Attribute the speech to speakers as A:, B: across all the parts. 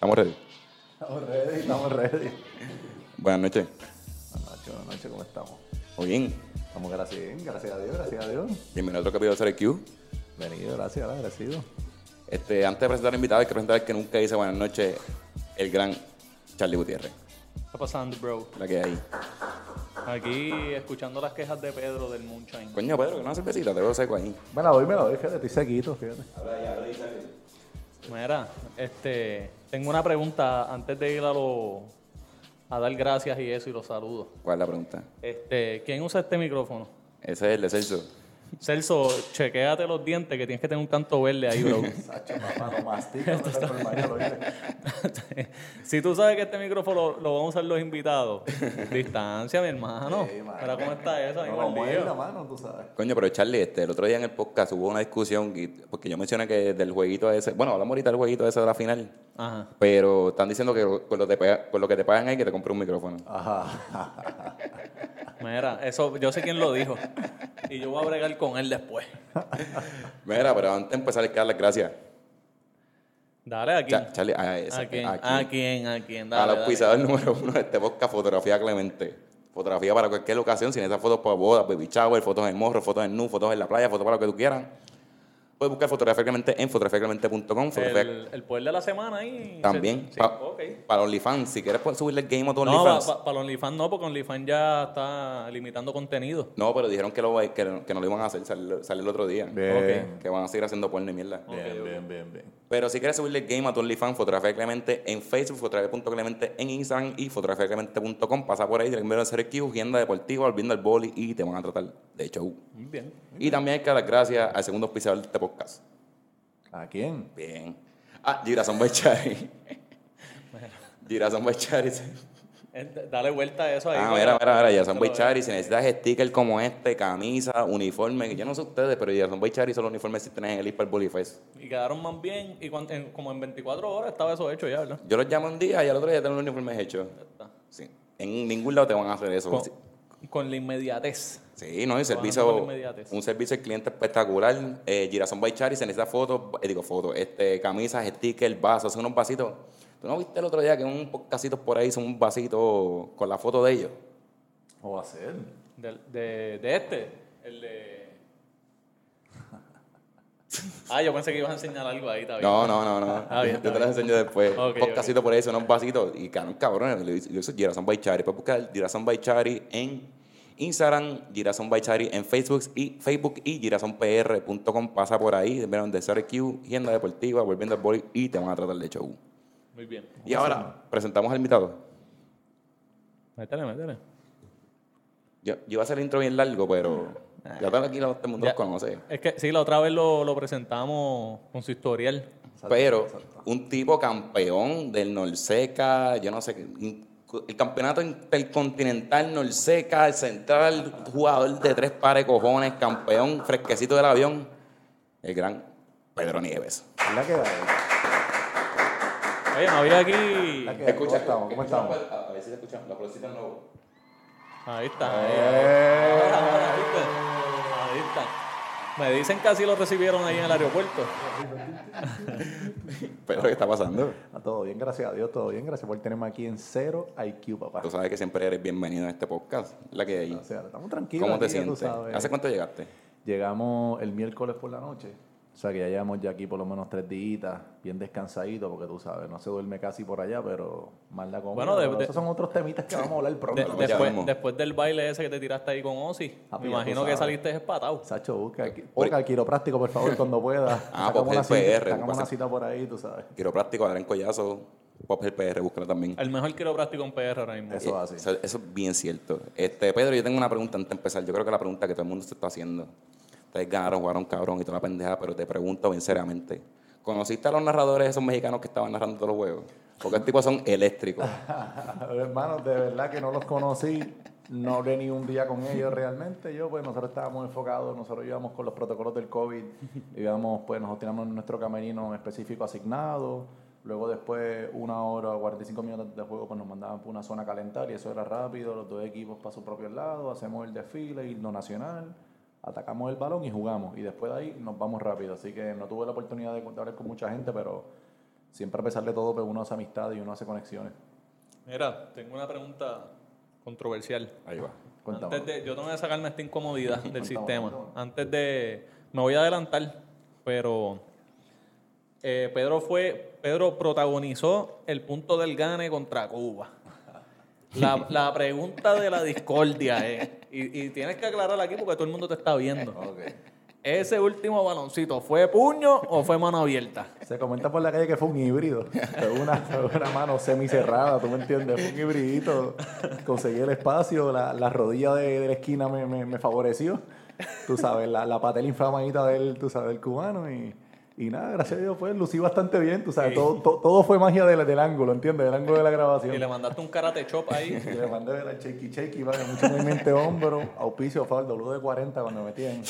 A: ¿Estamos ready?
B: Estamos ready, estamos ready.
A: Buenas noches.
B: Buenas noches, buenas noches, ¿cómo estamos?
A: Muy bien.
B: Estamos gracias, gracias a Dios, gracias a Dios.
A: Bienvenido a otro capítulo de Ser Q.
B: Venido, gracias, agradecido.
A: Este, antes de presentar al invitado, hay que presentar al que nunca dice buenas noches, el gran Charlie Gutiérrez.
C: ¿Qué está pasando, bro?
A: La que hay.
C: Aquí escuchando las quejas de Pedro del Moonshine.
A: Coño, Pedro, que no cervecita, te veo seco ahí.
B: Me la doy, me la doy, fíjate, estoy sequito, fíjate.
C: Mira, este, tengo una pregunta antes de ir a lo, a dar gracias y eso y los saludos.
A: ¿Cuál es la pregunta?
C: Este, ¿quién usa este micrófono?
A: Ese es el de Celso.
C: Celso, chequéate los dientes que tienes que tener un canto verde ahí, bro.
B: Sacho, no mastica, no
C: si tú sabes que este micrófono lo, lo van a usar los invitados, distancia, mi hermano.
B: Sí.
C: Mira cómo está eso, ahí
B: No mueves la mano, tú sabes.
A: Coño, pero Charlie, este, el otro día en el podcast hubo una discusión, y- porque yo mencioné que del jueguito ese, bueno, hablamos ahorita del jueguito ese de la final,
C: Ajá.
A: pero están diciendo que con lo, te con lo que te pagan ahí que te compre un micrófono.
B: Ajá.
C: Mira, eso, yo sé quién lo dijo. Y yo voy a bregar con él después.
A: Mira, pero antes de empezar hay que dar las gracias.
C: Dale aquí.
A: Cha- Charlie, a, ese-
C: ¿A quién?
A: aquí.
C: ¿A quién? ¿A quién?
A: al
C: Dale, dale.
A: auspiciador número uno de este podcast, Fotografía Clemente. Fotografía para cualquier ocasión, sin esas fotos para bodas, baby shower, fotos en morro, fotos en nu, fotos en la playa, fotos para lo que tú quieras. Puedes buscar Fotografía Clemente en fotografiaclemente.com. fotografía-
C: El, el poder de la semana ahí.
A: También.
C: Sí,
A: pa-
C: ok.
A: Para OnlyFans, si quieres puedes subirle el game a tu
C: No,
A: OnlyFans.
C: para los OnlyFans no, porque OnlyFans ya está limitando contenido.
A: No, pero dijeron que, lo, que, que no lo iban a hacer, salió, salió el otro día.
B: Bien.
A: Que van a seguir haciendo porno y mierda.
B: Bien, bien, bien, bien.
A: Pero si quieres subirle el game a tu OnlyFans, Fotografía Clemente en Facebook, fotografía.clemente en Instagram y fotografiaclemente.com. Pasa por ahí, te envían a hacer Q, agenda deportiva, volviendo al boli y te van a tratar de show.
C: Muy bien.
A: Y también hay que dar gracias al segundo auspiciador de este podcast.
B: ¿A quién?
A: Bien. Ah, Girasón Bechari. Girasón Bechari.
C: Eh, Dale vuelta a eso ahí.
A: Ah, mira, mira, mira,
C: lo
A: Bechari. Si necesitas stickers como este, camisa, uniforme, yo no sé ustedes, pero Girasón Bechari son los uniformes que tienen en el Hiper Bolifest.
C: Y quedaron más bien. Y en- como en 24 horas estaba eso hecho ya, ¿verdad?
A: Yo los llamo un día y al otro día tienen los uniformes hechos.
C: está.
A: Sí. En ningún lado te van a hacer eso.
C: Con. Con la inmediatez.
A: Sí, no,
C: con
A: servicio,
C: inmediatez.
A: un servicio al cliente espectacular. Eh, Girasón Baichari se necesita fotos, eh, digo fotos, este, camisas, stickers, vasos, son unos vasitos. ¿Tú no viste el otro día que un podcastito por ahí son un vasito con la foto de ellos?
B: ¿Cómo va a ser?
C: De, de, de este. El de. Ah, yo pensé que ibas a enseñar algo ahí, está bien.
A: No, no, no, no.
C: Ah, bien,
A: Yo te las enseño después.
C: Ok,
A: un podcastito por ahí son unos vasitos y cabrón, cabrones. Le dice- Yo soy Girasón Baichari. Puedes buscar Girasón Baichari en Instagram, Girasón Baichari en Facebook y Facebook y girasonpr.com. Pasa por ahí, vieron de CRQ, agenda deportiva, volviendo al boli y te van a tratar de show.
C: Muy bien.
A: Y ahora, presentamos al invitado.
C: Métele, métele.
A: Yo, yo iba a hacer el intro bien largo, pero ya están aquí, todo el mundo
C: Ya.
A: los conoce.
C: Es que sí, la otra vez lo, lo presentamos con su historial.
A: Pero un tipo campeón del Norseca, yo no sé, qué, el campeonato intercontinental Norseca, el central, jugador de tres pares de cojones, campeón fresquecito del avión, el gran Pedro Nieves.
B: ¿Es la que?
C: Oye, no había aquí.
B: Da. ¿Cómo estamos? ¿Cómo estamos?
A: A ver si se escuchan, la florcita no.
C: Ahí está.
B: Eh.
C: Ahora, Me dicen que así lo recibieron ahí en el aeropuerto.
A: Pedro, ¿qué está pasando?
B: Ah, Todo bien, gracias a Dios, todo bien. Gracias por tenerme aquí en cero IQ, papá.
A: Tú sabes que siempre eres bienvenido a este podcast, la que hay.
B: O sea, estamos tranquilos.
A: ¿Cómo te
B: aquí,
A: sientes? ¿Hace cuánto llegaste?
B: Llegamos el miércoles por la noche. O sea que ya llevamos ya aquí por lo menos tres días, bien descansadito, porque tú sabes, no se duerme casi por allá, pero más la comida.
C: Bueno, de-
B: pero
C: de-
B: esos son otros temitas que vamos a hablar pronto.
C: De- después, después del baile ese que te tiraste ahí con Ozzy,
B: Papi,
C: me imagino que saliste espatado.
B: Sacho, busca, aquí- busca el quiropráctico, por favor, cuando pueda.
A: Ah,
B: cita,
A: PR,
B: sacamos
A: pasa-
B: una cita por ahí, tú sabes.
A: Quiropráctico, Adrián Collazo, Pop el PR, búscalo también.
C: El mejor quiropráctico en PR ahora mismo.
B: Eso así.
A: Eso, eso es bien cierto. Este, Pedro, yo tengo una pregunta antes de empezar. Yo creo que la pregunta que todo el mundo se está haciendo. Ustedes ganaron, jugaron cabrón y toda la pendeja, pero te pregunto bien seriamente. ¿Conociste a los narradores esos mexicanos que estaban narrando todos los juegos? Porque estos tipos son eléctricos.
B: Hermanos, de verdad que no los conocí, no hablé ni un día con ellos realmente. Yo, pues, nosotros estábamos enfocados, nosotros íbamos con los protocolos del COVID, íbamos, pues, nosotros teníamos nuestro camerino específico asignado. Luego, después, una hora o 45 minutos de juego, pues nos mandaban por una zona calentar y eso era rápido. Los dos equipos para su propio lado, hacemos el desfile, himno nacional, atacamos el balón y jugamos. Y después de ahí nos vamos rápido. Así que no tuve la oportunidad de, de hablar con mucha gente, pero siempre a pesar de todo, pues uno hace amistad y uno hace conexiones.
C: Mira, tengo una pregunta controversial.
A: Ahí va.
B: Cuéntame.
C: Antes de, yo tengo que sacarme esta incomodidad del
B: Cuéntame,
C: sistema.
B: cuéntame.
C: Antes de. Me voy a adelantar, pero. eh, Pedro fue. Pedro protagonizó el punto del gane contra Cuba. La, la pregunta de la discordia es. Y, y tienes que aclarar aquí porque todo el mundo te está viendo. ¿Ese último baloncito fue puño o fue mano abierta?
B: Se comenta por la calle que fue un híbrido. Fue una, una mano semicerrada, ¿tú me entiendes? Fue un hibridito. Conseguí el espacio, la, la rodilla de, de la esquina me, me, me favoreció. Tú sabes, la, la patela inflamadita del, tú sabes, del cubano. Y, y nada, gracias a Dios, pues lucí bastante bien. Tú sabes, todo, todo, todo fue magia del, del ángulo, ¿entiendes? Del ángulo de la grabación.
C: Y le mandaste un karate chop ahí.
B: Y le mandé ver al shaky shaky, vale, mucho movimiento hombro, auspicio, al W de 40 cuando me metí en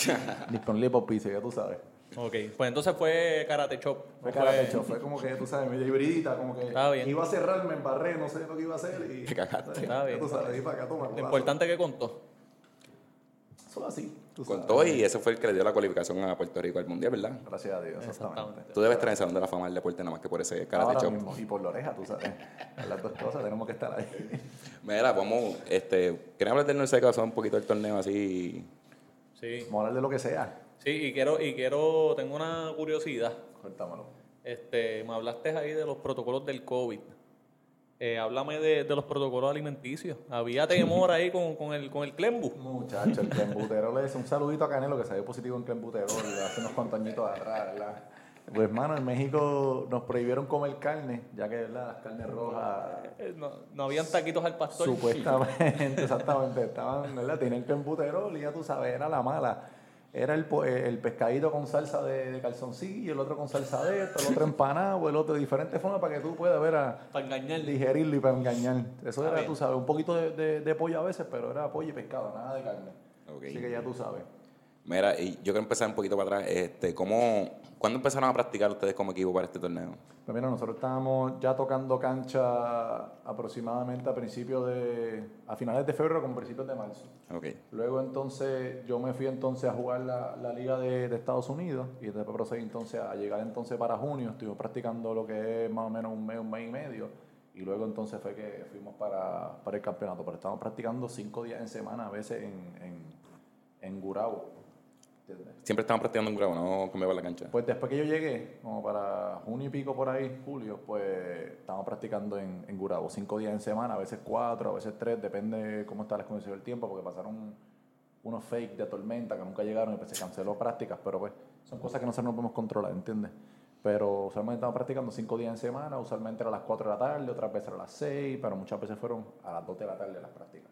B: Nippon Lip auspicio, ya tú sabes.
C: Ok, pues entonces fue karate chop.
B: Fue
C: no
B: cara hecho, fue como que, tú sabes, medio hibridita, como que iba a cerrar, me embarré, no sé lo que iba a hacer y...
A: Te cagaste.
C: Está bien.
B: Tú sabes, para acá, toma.
C: Lo importante que contó.
B: Eso es así,
A: Con
B: sabes.
A: todo y ese fue el que le dio la cualificación a Puerto Rico al Mundial, ¿verdad?
B: Gracias a Dios, exactamente.
C: Exactamente.
A: Tú debes estar en el Salón de la Fama del Deporte nada más que por ese karate
B: Ahora mismo, y por la oreja, tú sabes. Las dos cosas tenemos que estar ahí.
A: Mira, vamos, este, quería hablar del Norseca, un poquito del torneo así.
C: Sí.
B: Vamos a hablar de lo que sea.
C: Sí, y quiero, y quiero, tengo una curiosidad.
B: Cuéntamelo.
C: Este, me hablaste ahí de los protocolos del COVID. Eh, háblame de, de los protocolos alimenticios. Había temor ahí con, con el, con el clembu.
B: Muchacho, el clenbuterol es un saludito a Canelo que salió positivo en clenbuterol hace unos cuantos añitos atrás, ¿verdad? Pues, mano, en México nos prohibieron comer carne, ya que, ¿verdad? Las carnes rojas
C: Eh, No, no habían taquitos al pastor.
B: Supuestamente, exactamente. Estaban, ¿verdad? Tenían clenbuterol y ya tú sabes, era la mala. Era el, po- el pescadito con salsa de, de calzoncillo, el otro con salsa de esto, el otro empanado, el otro de diferentes formas para que tú puedas ver a
C: Para engañar.
B: digerirlo y para engañar. Eso era, tú sabes, un poquito de, de- de pollo a veces, pero era pollo y pescado, nada de carne. Así que ya tú sabes.
A: Mira, y yo quiero empezar un poquito para atrás. Este, ¿cómo, ¿Cuándo empezaron a practicar ustedes como equipo para este torneo?
B: Pues mira, nosotros estábamos ya tocando cancha aproximadamente a principios de, a finales de febrero como principios de marzo.
A: Ok.
B: Luego entonces yo me fui entonces a jugar la, la liga de, de Estados Unidos y después procedí entonces a llegar entonces para junio, estuvimos practicando lo que es más o menos un mes, un mes y medio y luego entonces fue que fuimos para, para el campeonato, pero estábamos practicando cinco días en semana a veces en, en, en Gurabo.
A: Siempre estaban practicando en grado, no cambiaban la cancha.
B: Pues después que yo llegué, como para junio y pico por ahí, julio, pues estábamos practicando en, en Gurabo, cinco días en semana, a veces cuatro, a veces tres, depende cómo están las condiciones del tiempo, porque pasaron unos fake de tormenta que nunca llegaron y pues se canceló prácticas, pero pues son cosas que nosotros no podemos controlar, ¿entiendes? Pero usualmente estamos practicando cinco días en semana, usualmente era a las 4 de la tarde, otras veces era a las 6, pero muchas veces fueron a las 2 de la tarde las prácticas.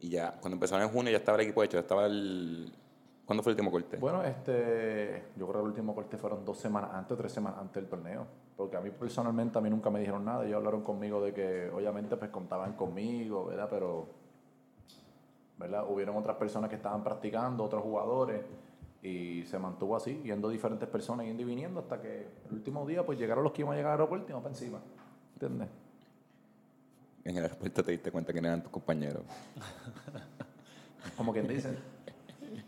A: Y ya, cuando empezaron en junio ya estaba el equipo hecho, ya estaba el... ¿Cuándo fue el último corte?
B: Bueno, este, yo creo que el último corte fueron dos semanas antes o tres semanas antes del torneo. Porque a mí personalmente a mí nunca me dijeron nada. Ellos hablaron conmigo de que obviamente pues contaban conmigo, ¿verdad? Pero, ¿verdad? Hubieron otras personas que estaban practicando, otros jugadores. Y se mantuvo así, yendo diferentes personas yendo y viniendo hasta que el último día pues llegaron los que iban a llegar al aeropuerto y vamos para encima. ¿Entiendes?
A: En el aeropuerto te diste cuenta que eran tus compañeros.
B: Como quien dice.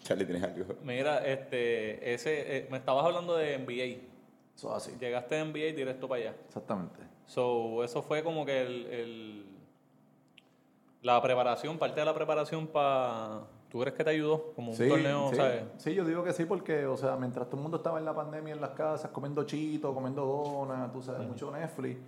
A: Charlie, ¿tienes algo?
C: Mira, este, ese, eh, me estabas hablando de NBA.
B: Eso es así.
C: Llegaste de NBA directo para allá.
B: Exactamente.
C: So, eso fue como que el, el- la preparación, parte de la preparación para... ¿Tú crees que te ayudó? Como un torneo,
B: sí.
C: ¿sabes?
B: Sí, yo digo que sí, porque, o sea, mientras todo el mundo estaba en la pandemia en las casas, comiendo chito, comiendo donas, tú sabes, mucho Netflix,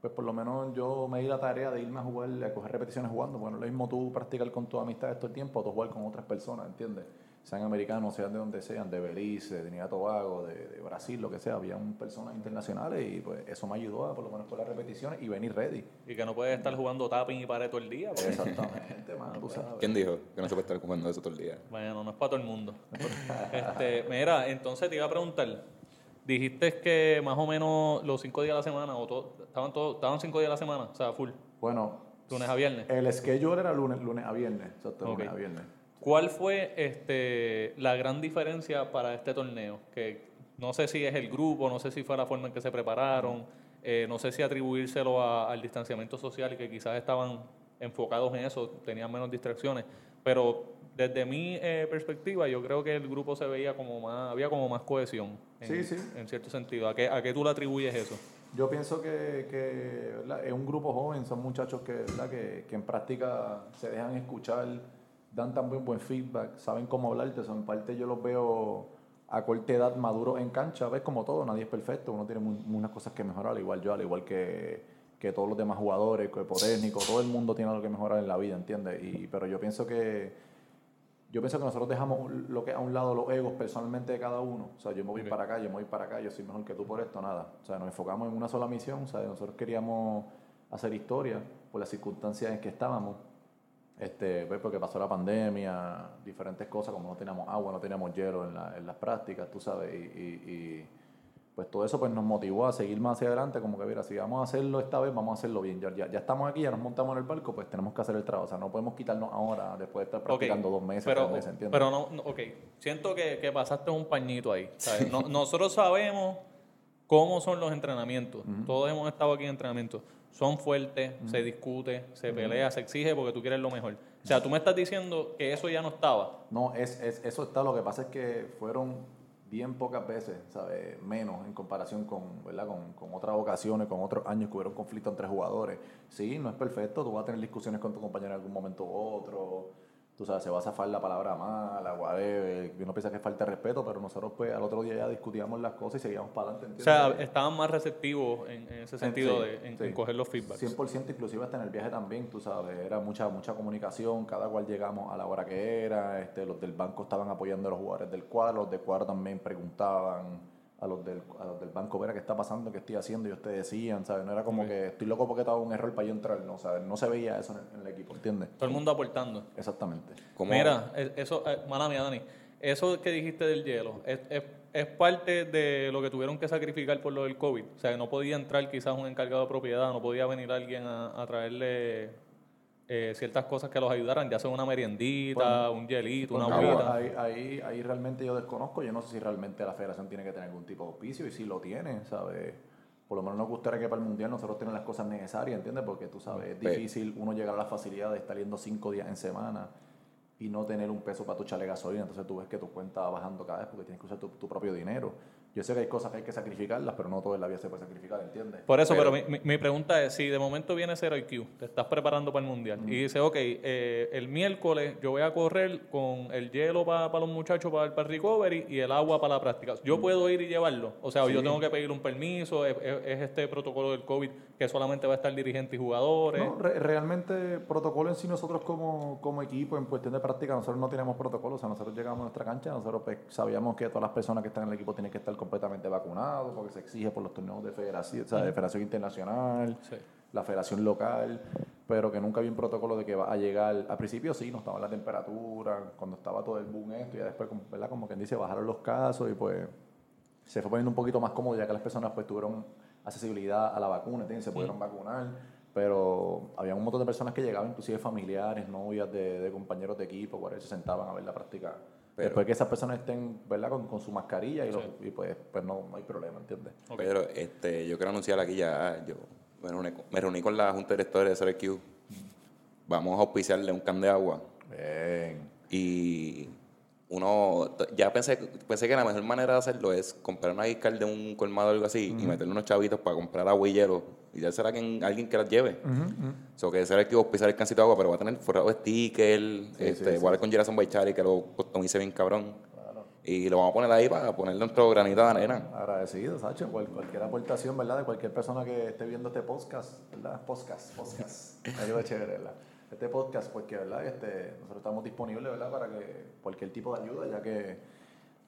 B: pues por lo menos yo me di la tarea de irme a jugar, a coger repeticiones jugando. Bueno, lo mismo tú practicar con tus amistades todo el tiempo, o tú jugar con otras personas, ¿entiendes? Sean americanos, sean de donde sean, de Belice, de Trinidad y Tobago, de, de Brasil, lo que sea. Había personas internacionales y pues eso me ayudó a por lo menos con las repeticiones y venir ready.
C: Y que no puedes estar jugando tapping y pared todo el día. porque-
B: Exactamente, man, tú sabes.
A: ¿Quién dijo que no se puede estar jugando eso todo el día?
C: Bueno, no es para todo el mundo. este, mira, entonces te iba a preguntar. Dijiste que más o menos los cinco días a la semana, o todo, estaban, todos, estaban cinco días a la semana, o sea, full,
B: Bueno,
C: lunes a viernes.
B: el schedule era lunes, lunes a viernes, exacto, lunes a viernes.
C: ¿Cuál fue este, la gran diferencia para este torneo? Que no sé si es el grupo, no sé si fue la forma en que se prepararon, eh, no sé si atribuírselo a- al distanciamiento social y que quizás estaban enfocados en eso, tenían menos distracciones, pero desde mi eh, perspectiva yo creo que el grupo se veía como más, había como más cohesión en,
B: Sí, sí.
C: en cierto sentido. ¿A qué, ¿A qué tú le atribuyes eso?
B: Yo pienso que, que es un grupo joven, son muchachos que. Que, que en práctica se dejan escuchar, dan también buen feedback, saben cómo hablarte. Son, en parte yo los veo a corta edad maduros en cancha, ves como todo, nadie es perfecto, uno tiene unas cosas que mejorar, al igual yo, al igual que, que todos los demás jugadores, cuerpo técnico, todo el mundo tiene algo que mejorar en la vida, ¿entiendes? Y, pero yo pienso que yo pienso que nosotros dejamos lo que a un lado los egos personalmente de cada uno. O sea, yo me voy para acá, yo me voy para acá, yo soy mejor que tú por esto, nada. O sea, nos enfocamos en una sola misión. O sea, nosotros queríamos hacer historia por las circunstancias en que estábamos. Este, pues, porque pasó la pandemia, diferentes cosas, como no teníamos agua, no teníamos hielo en, la- en las prácticas, tú sabes, y, y- y, pues todo eso pues nos motivó a seguir más hacia adelante, como que mira, si vamos a hacerlo esta vez, vamos a hacerlo bien. Ya, ya, ya estamos aquí, ya nos montamos en el barco, pues tenemos que hacer el trabajo. O sea, no podemos quitarnos ahora, después de estar practicando dos meses,
C: pero,
B: tres meses, ¿entiendes?
C: pero no, no, ok, siento que, que pasaste un pañito ahí. ¿sabes? No- nosotros sabemos cómo son los entrenamientos. Todos hemos estado aquí en entrenamientos. Son fuertes, se discute, se pelea, se exige porque tú quieres lo mejor. O sea, tú me estás diciendo que eso ya no estaba.
B: No, es, es, eso está, lo que pasa es que fueron bien pocas veces, ¿sabes? Menos en comparación con, ¿verdad? Con, con otras ocasiones, con otros años que hubieron conflicto entre jugadores. Sí, no es perfecto, tú vas a tener discusiones con tu compañero en algún momento u otro, tú sabes, se va a zafar la palabra mala, whatever, uno piensa que falta de respeto, pero nosotros pues al otro día ya discutíamos las cosas y seguíamos para adelante,
C: O sea,
B: ¿entiendes?
C: estaban más receptivos en, en ese sentido
B: Sí,
C: de en,
B: sí.
C: en coger los feedbacks.
B: 100% inclusive hasta en el viaje también, tú sabes, era mucha mucha comunicación, cada cual llegamos a la hora que era, este, los del banco estaban apoyando a los jugadores del cuadro, los del cuadro también preguntaban a los del, a los del banco, ver qué está pasando, qué estoy haciendo, y ustedes decían, ¿sabes? No era como que estoy loco porque estaba un error para yo entrar, no, ¿sabes? No se veía eso en el, en el equipo, ¿entiendes?
C: Todo el mundo aportando.
B: Exactamente.
A: ¿Cómo-
C: Mira, e- eso, eh, mala mía, Dani, eso que dijiste del hielo, es, es, es parte de lo que tuvieron que sacrificar por lo del COVID. O sea, no podía entrar quizás un encargado de propiedad, no podía venir alguien a, a traerle eh, ciertas cosas que los ayudaran, ya sea una meriendita, un hielito, una agüita.
B: ahí, ahí, ahí realmente yo desconozco. Yo no sé si realmente la federación tiene que tener algún tipo de auspicio y si lo tiene, ¿sabes? Por lo menos nos gustaría que para el mundial nosotros tenemos las cosas necesarias, ¿entiendes? Porque tú sabes, es difícil uno llegar a la facilidad de estar yendo cinco días en semana y no tener un peso para tu echarle gasolina. Entonces tú ves que tu cuenta va bajando cada vez porque tienes que usar tu, tu propio dinero. Yo sé que hay cosas que hay que sacrificarlas, pero no todo en la vida se puede sacrificar, ¿entiendes?
C: Por eso, pero,
A: Pero-
C: mi, mi- pregunta es, si de momento viene Zero IQ, te estás preparando para el Mundial, y dice, ok, eh, el miércoles yo voy a correr con el hielo para los muchachos para el recovery y el agua para la práctica. ¿Yo puedo ir y llevarlo? O sea, yo tengo que pedir un permiso, es, es- es este protocolo del COVID que solamente va a estar dirigentes y jugadores.
B: No, re- realmente protocolo en sí nosotros como, como equipo en cuestión de práctica nosotros no tenemos protocolo, o sea, nosotros llegamos a nuestra cancha, nosotros pues, sabíamos que todas las personas que están en el equipo tienen que estar completamente vacunados porque se exige por los torneos de federación, o sea, de federación internacional,
C: Sí.
B: la federación local, pero que nunca había un protocolo de que va a llegar, al principio sí, no estaba la temperatura, cuando estaba todo el boom esto, y ya después, como- ¿verdad? Como quien dice, bajaron los casos y pues se fue poniendo un poquito más cómodo ya que las personas pues tuvieron accesibilidad a la vacuna, ¿entiendes? se pudieron vacunar, pero había un montón de personas que llegaban, inclusive familiares, novias de, de compañeros de equipo, por se sentaban a ver la práctica.
A: Pero-
B: Después que esas personas estén, ¿verdad? Con, con su mascarilla y, lo- y pues, pues no, no hay problema, ¿entiendes?
C: Ok.
A: Pero este, yo quiero anunciar aquí ya, yo me reuní, con- me reuní con la Junta de Directores de SRQ. Vamos a auspiciarle un can de agua.
B: Bien.
A: Y uno, ya pensé, pensé que la mejor manera de hacerlo es comprar una discal de un colmado o algo así y meterle unos chavitos para comprar agua y hielo y dársela a quien, alguien que las lleve. O sea, que será que auspiciar el cancito de agua, pero va a tener forrado de sticker, este,
B: sí,
A: a hablar con Gerson Baichari que lo customice bien cabrón. Y lo vamos a poner ahí para ponerle nuestro granito de arena.
B: Agradecido, Sacho. Cual- cualquier aportación, ¿verdad? De cualquier persona que esté viendo este podcast, ¿verdad? Podcast, podcast. Algo chévere, ¿verdad? Este podcast, pues que, ¿verdad? Este, nosotros estamos disponibles, ¿verdad? Para que cualquier tipo de ayuda, ya que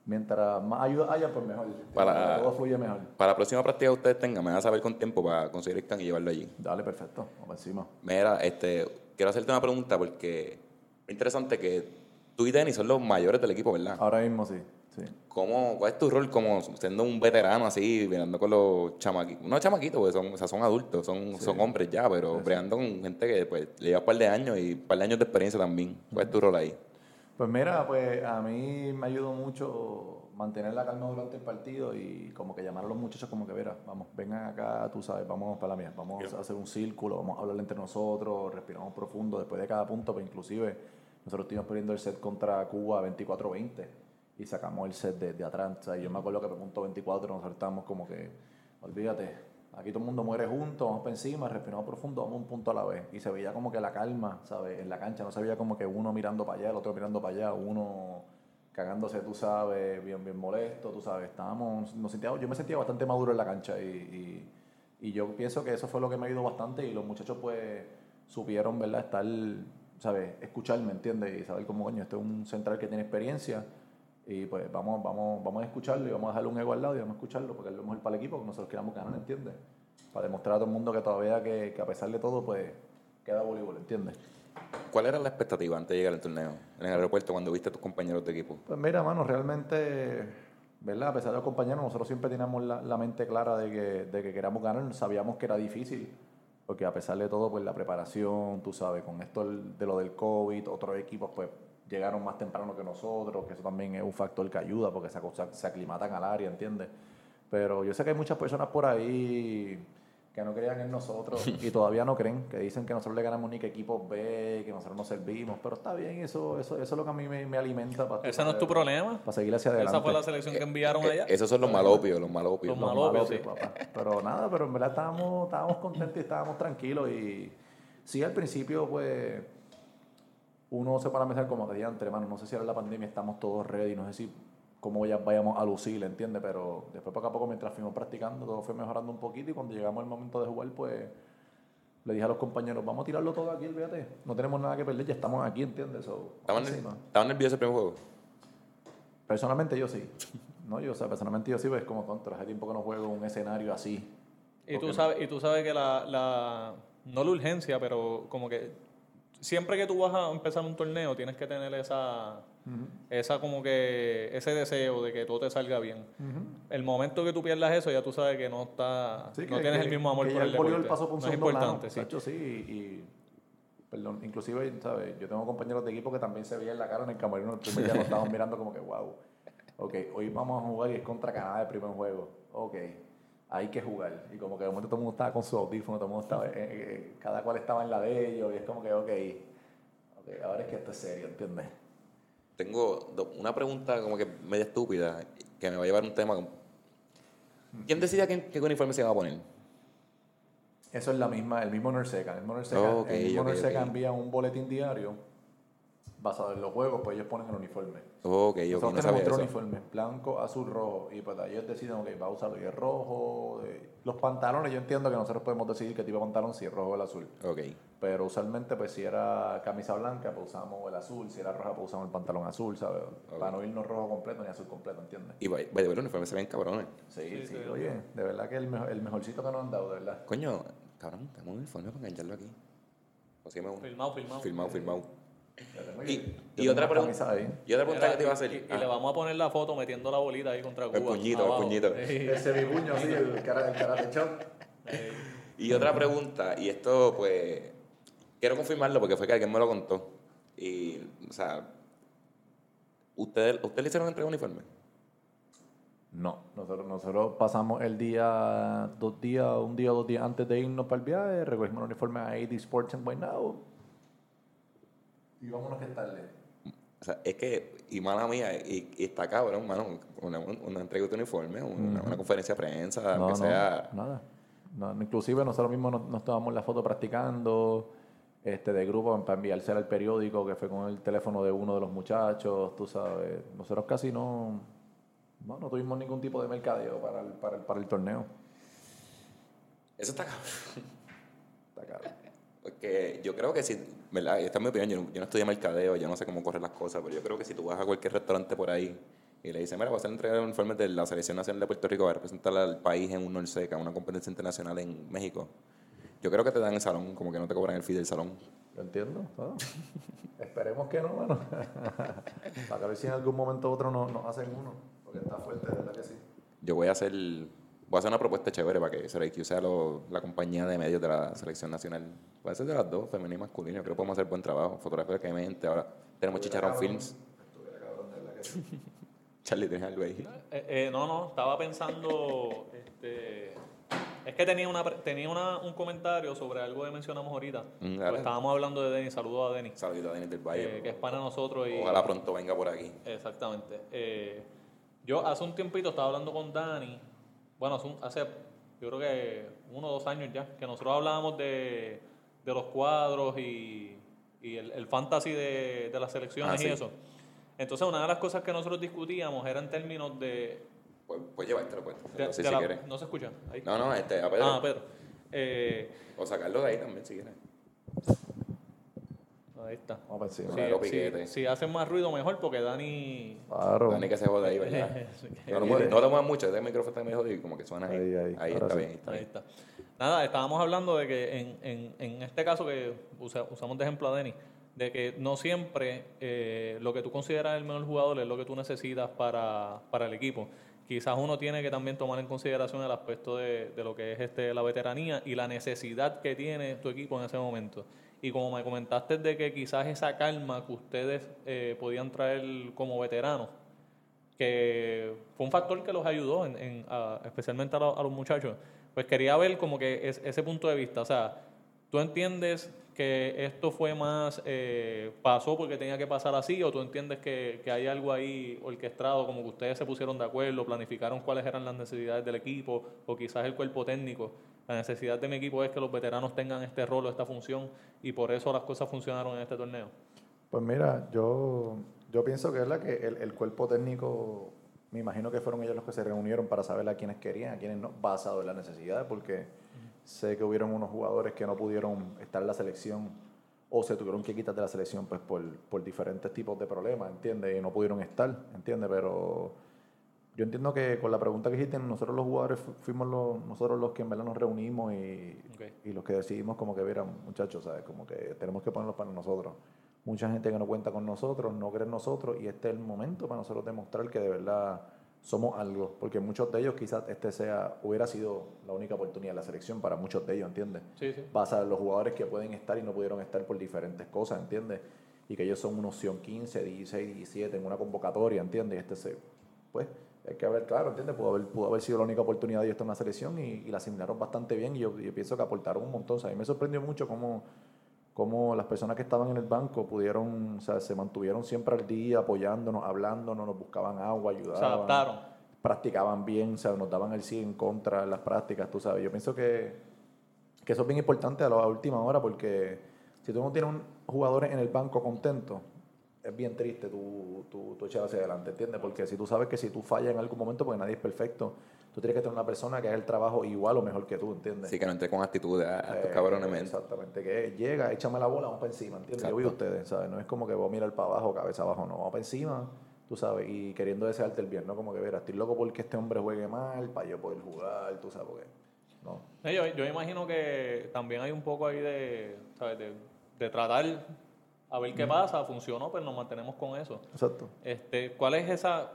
B: mientras más ayuda haya, pues mejor.
A: Para-
B: Todo fluye mejor.
A: Para la próxima práctica que ustedes tengan, me van a saber con tiempo para conseguir el can y llevarlo allí.
B: Dale, perfecto. Vamos encima.
A: Mira, este, quiero hacerte una pregunta porque es interesante que tú y Denny son los mayores del equipo, ¿verdad?
B: Ahora mismo sí. Sí.
A: ¿Cómo, ¿Cuál es tu rol como siendo un veterano así, mirando con los chamaquitos? No chamaquitos, porque son, o sea, son adultos, son, son hombres ya, pero bregando con gente que pues, le lleva un par de años y un par de años de experiencia también. ¿Cuál es tu rol ahí?
B: Pues mira, pues a mí me ayudó mucho mantener la calma durante el partido y como que llamar a los muchachos como que, mira, vamos, vengan acá, tú sabes, vamos para la mía, vamos a hacer un círculo, vamos a hablar entre nosotros, respiramos profundo después de cada punto, pues inclusive nosotros estuvimos perdiendo el set contra Cuba 24-20 y sacamos el set de, de o sea, yo me acuerdo que por punto 24 nosotros estábamos como que, olvídate, Aquí todo el mundo muere junto, vamos para encima, respiramos profundo, vamos un punto a la vez. Y se veía como que la calma, ¿sabes? En la cancha no se veía como que uno mirando para allá, el otro mirando para allá, uno cagándose, tú sabes, bien, bien molesto, tú sabes. Estábamos, nos sentíamos, yo me sentía bastante maduro en la cancha y, y, y yo pienso que eso fue lo que me ayudó bastante y los muchachos pues supieron, ¿verdad? Estar, ¿sabes? Escucharme, ¿entiendes? Y saber cómo, coño, este es un central que tiene experiencia y pues vamos, vamos, vamos a escucharlo y vamos a dejarle un ego al lado y vamos a escucharlo porque es lo mejor para el equipo que nosotros queramos ganar, ¿entiendes? Para demostrar a todo el mundo que todavía que, que a pesar de todo, pues queda voleibol, ¿entiendes?
A: ¿Cuál era la expectativa antes de llegar al torneo? En el aeropuerto, cuando viste a tus compañeros de equipo.
B: Pues mira, mano, realmente, ¿verdad? A pesar de los compañeros, nosotros siempre teníamos la, la mente clara de que, de que queríamos ganar. Sabíamos que era difícil, porque a pesar de todo, pues la preparación, tú sabes, con esto de lo del COVID, otros equipos, pues llegaron más temprano que nosotros, que eso también es un factor que ayuda porque se, se aclimatan al área, ¿entiendes? Pero yo sé que hay muchas personas por ahí que no creían en nosotros y todavía no creen, que dicen que nosotros le ganamos ni que equipos B, que nosotros no servimos, pero está bien, eso eso, eso es lo que a mí me, me alimenta. Para,
C: ¿Ese no es tu problema?
B: Para seguir hacia adelante.
C: ¿Esa fue la selección que enviaron
A: Eh,
C: allá?
A: esos son los malopios, los malopios.
C: Los malopios, sí.
B: papá. Pero nada, pero en verdad estábamos, estábamos contentos y estábamos tranquilos y sí, al principio pues uno se para a pensar como dije antes, hermano, no sé si era la pandemia, estamos todos ready, no sé si cómo ya vayamos a lucir, ¿entiendes? Pero después poco a poco mientras fuimos practicando todo fue mejorando un poquito y cuando llegamos al momento de jugar pues le dije a los compañeros, vamos a tirarlo todo aquí, olvídate, no tenemos nada que perder, ya estamos aquí, ¿entiendes? So,
A: ¿Estaban,
B: encima.
A: ¿Estaban nerviosos el primer juego?
B: Personalmente yo sí. No, yo, o sea, personalmente yo sí, pues como contra, hace tiempo que no juego un escenario así.
C: Y tú, sabes, y tú sabes que la, la, no la urgencia, pero como que siempre que tú vas a empezar un torneo tienes que tener esa, esa como que, ese deseo de que todo te salga bien. El momento que tú pierdas eso ya tú sabes que no está,
B: Sí,
C: no
B: que-
C: tienes
B: que-
C: el mismo amor por el
B: el
C: deporte.
B: por un
C: no es importante,
B: plano,
C: sí.
B: Sacho, sí, y, perdón, inclusive, ¿sabes? Yo tengo compañeros de equipo que también se veían la cara en el camerino el primer día, lo estaban mirando como que, wow, ok, hoy vamos a jugar y es contra Canadá el primer juego, ok, hay que jugar, y como que de momento todo el mundo estaba con su audífono, todo el mundo estaba, eh, eh, cada cual estaba en la de ellos, y es como que, ok, ok, ahora es que esto es serio, ¿entiendes?
A: Tengo una pregunta como que media estúpida que me va a llevar a un tema. como- ¿Quién decía qué, qué uniforme se iba a poner?
B: Eso es la misma, el mismo Norseca. El mismo Norseca,
A: Ok,
B: el mismo
A: ok,
B: Norseca
A: ok.
B: envía un boletín diario basado en los juegos, pues ellos ponen el uniforme.
A: Ok, ok,
B: Nosotros
A: no
B: tenemos
A: sabía
B: tres
A: eso.
B: uniformes, blanco, azul, rojo, y pues ellos deciden, ok, va a usarlo y es rojo. eh, Los pantalones, yo entiendo que nosotros podemos decidir qué tipo de pantalón, si es rojo o el azul.
A: Ok.
B: Pero usualmente, pues si era camisa blanca, pues usamos el azul, si era roja, pues usamos el pantalón azul, ¿sabes? Para no irnos rojo completo ni azul completo, ¿entiendes?
A: Y vaya, vaya, los uniformes se ven cabrones.
B: Sí, sí,
C: sí,
B: oye, de verdad que el, mejor, el mejorcito que nos han dado, de verdad.
A: Coño, cabrón, tenemos un uniforme para engancharlo aquí. Consígueme uno.
C: Filmado, filmado.
A: Filmado, filmado. Y, otra pregunta. Y otra pregunta
C: Mira,
A: que te iba a hacer.
C: Y, y
A: Ah,
C: le vamos a poner la foto metiendo la bolita ahí contra Cuba.
A: puñito, el puñito.
C: Sí.
B: El semipuño, sí, el, cara, el karate chop.
A: Y otra pregunta, y esto pues quiero confirmarlo porque fue que alguien me lo contó. Y, o sea, ¿ustedes ¿usted le hicieron entrega de uniforme?
B: No, nosotros, nosotros pasamos el día, dos días, un día o dos días antes de irnos para el viaje, recogimos el uniforme a AD Sports en Guaynabo y vámonos que es tarde.
A: O sea, es que, y mala mía, y, y está cabrón, mano, una, una entrega de uniforme, una, una conferencia de prensa,
B: No,
A: que
B: no,
A: sea...
B: nada. No, inclusive nosotros mismos nos, nos tomamos la foto practicando este, de grupo para enviársela al periódico, que fue con el teléfono de uno de los muchachos, tú sabes. Nosotros casi no, no, no tuvimos ningún tipo de mercadeo para el, para el, para el torneo.
A: Eso está cabrón.
B: Está caro.
A: Porque yo creo que si, ¿verdad? Esta es mi opinión, yo no, yo no estudié mercadeo, yo no sé cómo correr las cosas, pero yo creo que si tú vas a cualquier restaurante por ahí y le dices, mira, vas a hacer entrega de uniformes de la Selección Nacional de Puerto Rico, va a representar al país en un Norseca, una competencia internacional en México, yo creo que te dan el salón, como que no te cobran el fee del salón.
B: Lo entiendo. todo. Esperemos que no, mano. Para ver si en algún momento u otro nos, nos hacen uno. Porque está fuerte, verdad que sí.
A: Yo voy a hacer, voy a hacer una propuesta chévere para que SelecQ sea lo- la compañía de medios de la Selección Nacional. Puede ser de las dos, femenino y masculino, creo que podemos hacer buen trabajo, fotográficamente, ahora tenemos Chicharrón. Films.
B: Estuviera cabrón, de verdad que sí.
A: Charlie, ¿tienes algo ahí?
C: Eh, eh, no, no, estaba pensando. Este, es que tenía una tenía una, un comentario sobre algo que mencionamos ahorita.
A: Mm.
C: Pues estábamos hablando de Denis. Saludos a Denis,
A: Saludito a Denis del Valle.
C: eh, que es pana de nosotros. Y,
A: Ojalá pronto venga por aquí.
C: Exactamente. Eh, yo hace un tiempito estaba hablando con Dani. Bueno, hace, yo creo que uno o dos años ya, que nosotros hablábamos de, de los cuadros y, y el, el fantasy de, de las selecciones
A: Ah,
C: y
A: sí.
C: eso. Entonces, una de las cosas que nosotros discutíamos era en términos de...
A: Pues, pues llevártelo, pues.
C: de-
A: No sé
C: de
A: si
C: la-
A: quieres.
C: no se escucha. Ahí.
A: No, no, este, a Pedro.
C: Ah, Pedro. Eh,
A: O sacarlo de ahí también, si quieres.
C: Ahí está.
B: Vamos para encima.
C: Sí,
A: Claro,
C: si,
A: piquete.
C: si hacen más ruido, mejor, porque Dani...
B: Claro.
A: Dani que se jode ahí, ¿verdad? No lo, muevas- no lo muevas mucho, este micrófono está medio jodido y como que suena ahí.
B: Ahí, ahí.
A: Ahí,
B: Ahora
A: está
B: sí.
A: bien, ahí está
C: Ahí
A: bien.
C: está. Nada, estábamos hablando de que en, en, en este caso que usa- usamos de ejemplo a Denny, de que no siempre eh, lo que tú consideras el mejor jugador es lo que tú necesitas para, para el equipo. Quizás uno tiene que también tomar en consideración el aspecto de, de lo que es este la veteranía y la necesidad que tiene tu equipo en ese momento. Y como me comentaste de que quizás esa calma que ustedes eh, podían traer como veteranos, que fue un factor que los ayudó, en, en, a- especialmente a, lo- a los muchachos. Pues quería ver como que es- ese punto de vista. O sea, ¿tú entiendes que esto fue más, eh, pasó porque tenía que pasar así, o tú entiendes que, que hay algo ahí orquestado, como que ustedes se pusieron de acuerdo, planificaron cuáles eran las necesidades del equipo, o quizás el cuerpo técnico? La necesidad de mi equipo es que los veteranos tengan este rol o esta función, y por eso las cosas funcionaron en este torneo.
B: Pues mira, yo, yo pienso que, es la que el, el cuerpo técnico, me imagino que fueron ellos los que se reunieron para saber a quiénes querían, a quiénes no, basado en las necesidades, porque sé que hubieron unos jugadores que no pudieron estar en la selección o se tuvieron que quitar de la selección pues por, por diferentes tipos de problemas, ¿entiendes? Y no pudieron estar, ¿entiendes? Pero yo entiendo que con la pregunta que hiciste, nosotros los jugadores fu- fuimos los, nosotros los que en verdad nos reunimos y, y los que decidimos como que, mira, muchachos, ¿sabes? Como que tenemos que ponerlos para nosotros. Mucha gente que no cuenta con nosotros, no cree en nosotros y este es el momento para nosotros demostrar que de verdad somos algo. Porque muchos de ellos quizás este sea, hubiera sido la única oportunidad de la selección para muchos de ellos, ¿entiendes?
C: Sí, sí.
B: En los jugadores que pueden estar y no pudieron estar por diferentes cosas, ¿entiendes? Y que ellos son una opción 15, 16, 17 en una convocatoria, ¿entiendes? Y este se, pues, hay que ver, claro, ¿entiendes? Pudo haber, pudo haber sido la única oportunidad de ellos estar en la selección y, y la asimilaron bastante bien y yo, yo pienso que aportaron un montón. O sea, a mí me sorprendió mucho cómo, cómo las personas que estaban en el banco pudieron, o sea, se mantuvieron siempre al día apoyándonos, hablándonos, nos buscaban agua, ayudaban
C: Se adaptaron.
B: practicaban bien, o sea, nos daban el sí en contra en las prácticas, tú sabes. Yo pienso que, que eso es bien importante a la última hora porque si tú no tienes un jugadores en el banco contento, es bien triste tú, tú, tú echar hacia adelante, ¿entiendes? Porque si tú sabes que si tú fallas en algún momento, porque nadie es perfecto, tú tienes que tener una persona que haga el trabajo igual o mejor que tú, ¿entiendes?
A: Sí, que no entré con actitud a, a estos
B: Eh,
A: cabrones. men.
B: Exactamente, que llega, échame la bola, vamos para encima, ¿entiendes? Yo vi a
A: Exacto.
B: ustedes, ¿sabes? No es como que voy a mirar para abajo, cabeza abajo, no, vamos para encima, tú sabes, y queriendo desearte el bien, ¿no? Como que, verás, estoy loco porque este hombre juegue mal, para yo poder jugar, tú sabes, porque, no.
C: No, Yo, yo imagino que también hay un poco ahí de, ¿sabes? de, de tratar a ver qué pasa, funcionó, pues nos mantenemos con eso.
B: Exacto.
C: Este, ¿Cuál es esa,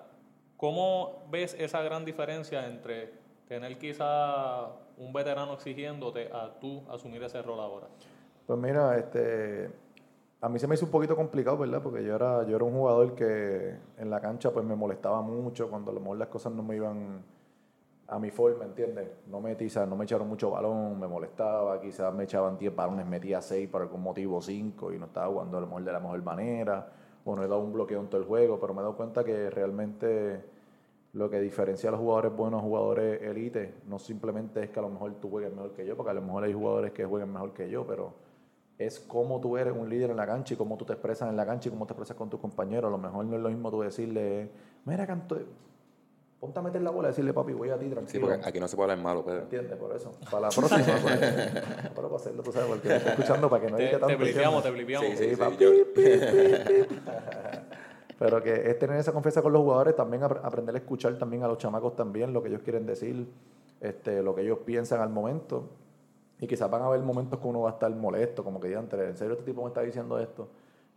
C: cómo ves esa gran diferencia entre tener quizá un veterano exigiéndote a tú asumir ese rol ahora?
B: Pues mira, este, a mí se me hizo un poquito complicado, ¿verdad? Porque yo era, yo era un jugador que en la cancha pues me molestaba mucho cuando a lo mejor las cosas no me iban a mi forma, ¿entiendes? No me, quizás no me echaron mucho balón, me molestaba, quizás me echaban 10 balones, metía 6 por algún motivo 5 y no estaba jugando a lo mejor de la mejor manera, o no he dado un bloqueo en todo el juego, pero me he dado cuenta que realmente lo que diferencia a los jugadores buenos, jugadores elite, no simplemente es que a lo mejor tú juegues mejor que yo, porque a lo mejor hay jugadores que jueguen mejor que yo, pero es cómo tú eres un líder en la cancha y cómo tú te expresas en la cancha y cómo te expresas con tus compañeros. A lo mejor no es lo mismo tú decirle, mira, canto, ponte a meter la bola y decirle, papi, voy a ti, tranquilo.
A: Sí, porque aquí no se puede hablar malo, Pedro.
B: ¿Entiendes? Por eso. Para la próxima, pero para hacerlo, tú sabes, porque me estoy escuchando para que no
C: Te,
B: diga
C: te
B: tanto.
C: blipeamos, te blipeamos.
A: Sí, sí,
B: Sí,
A: sí,
B: papi,
A: yo-
B: pip, pip, pip. Pero que es tener esa confianza con los jugadores, también apr- aprender a escuchar también a los chamacos también lo que ellos quieren decir, este, lo que ellos piensan al momento. Y quizás van a haber momentos que uno va a estar molesto, como que digan, en serio este tipo me está diciendo esto.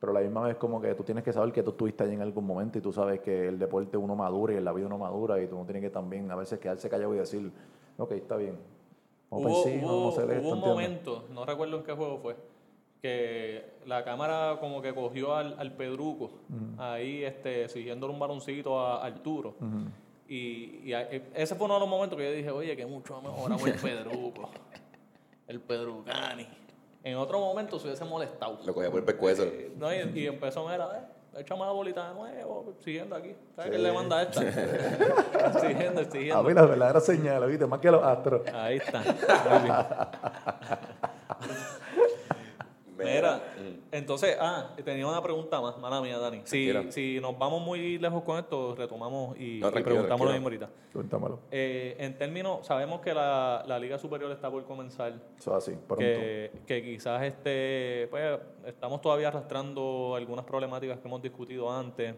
B: Pero a la misma vez como que tú tienes que saber que tú estuviste allí en algún momento y tú sabes que el deporte uno madura y en la vida uno madura y tú no tienes que también a veces quedarse callado y decir, ok, está bien.
C: Hubo, hubo-
B: a hacer esto,
C: hubo un
B: ¿entiendes?
C: momento, no recuerdo en qué juego fue, que la cámara como que cogió al, al Pedruco, ahí este, siguiéndole un baloncito a Arturo. Y, y a- e- ese fue uno de los momentos que yo dije, oye, que mucho ha mejorado el Pedruco, el Pedrucani. En otro momento se hubiese molestado.
A: Lo cogía por el pescuezo.
C: Eh, no, y, y empezó, mira, eh, echamos la bolita de nuevo, siguiendo aquí. ¿Sabes quién le manda esta? siguiendo, siguiendo.
B: A mí la verdadera señal, ¿viste? Más que los astros.
C: Ahí está. Mira,
A: Mm.
C: entonces, ah, tenía una pregunta más, mala mía, Dani. Si, si nos vamos muy lejos con esto, retomamos y,
A: No,
C: y preguntamos lo mismo ahorita.
B: Cuéntamelo.
C: Eh, en términos, sabemos que la, la Liga Superior está por comenzar,
B: Eso es así, pronto.
C: que, que quizás este, pues, estamos todavía arrastrando algunas problemáticas que hemos discutido antes.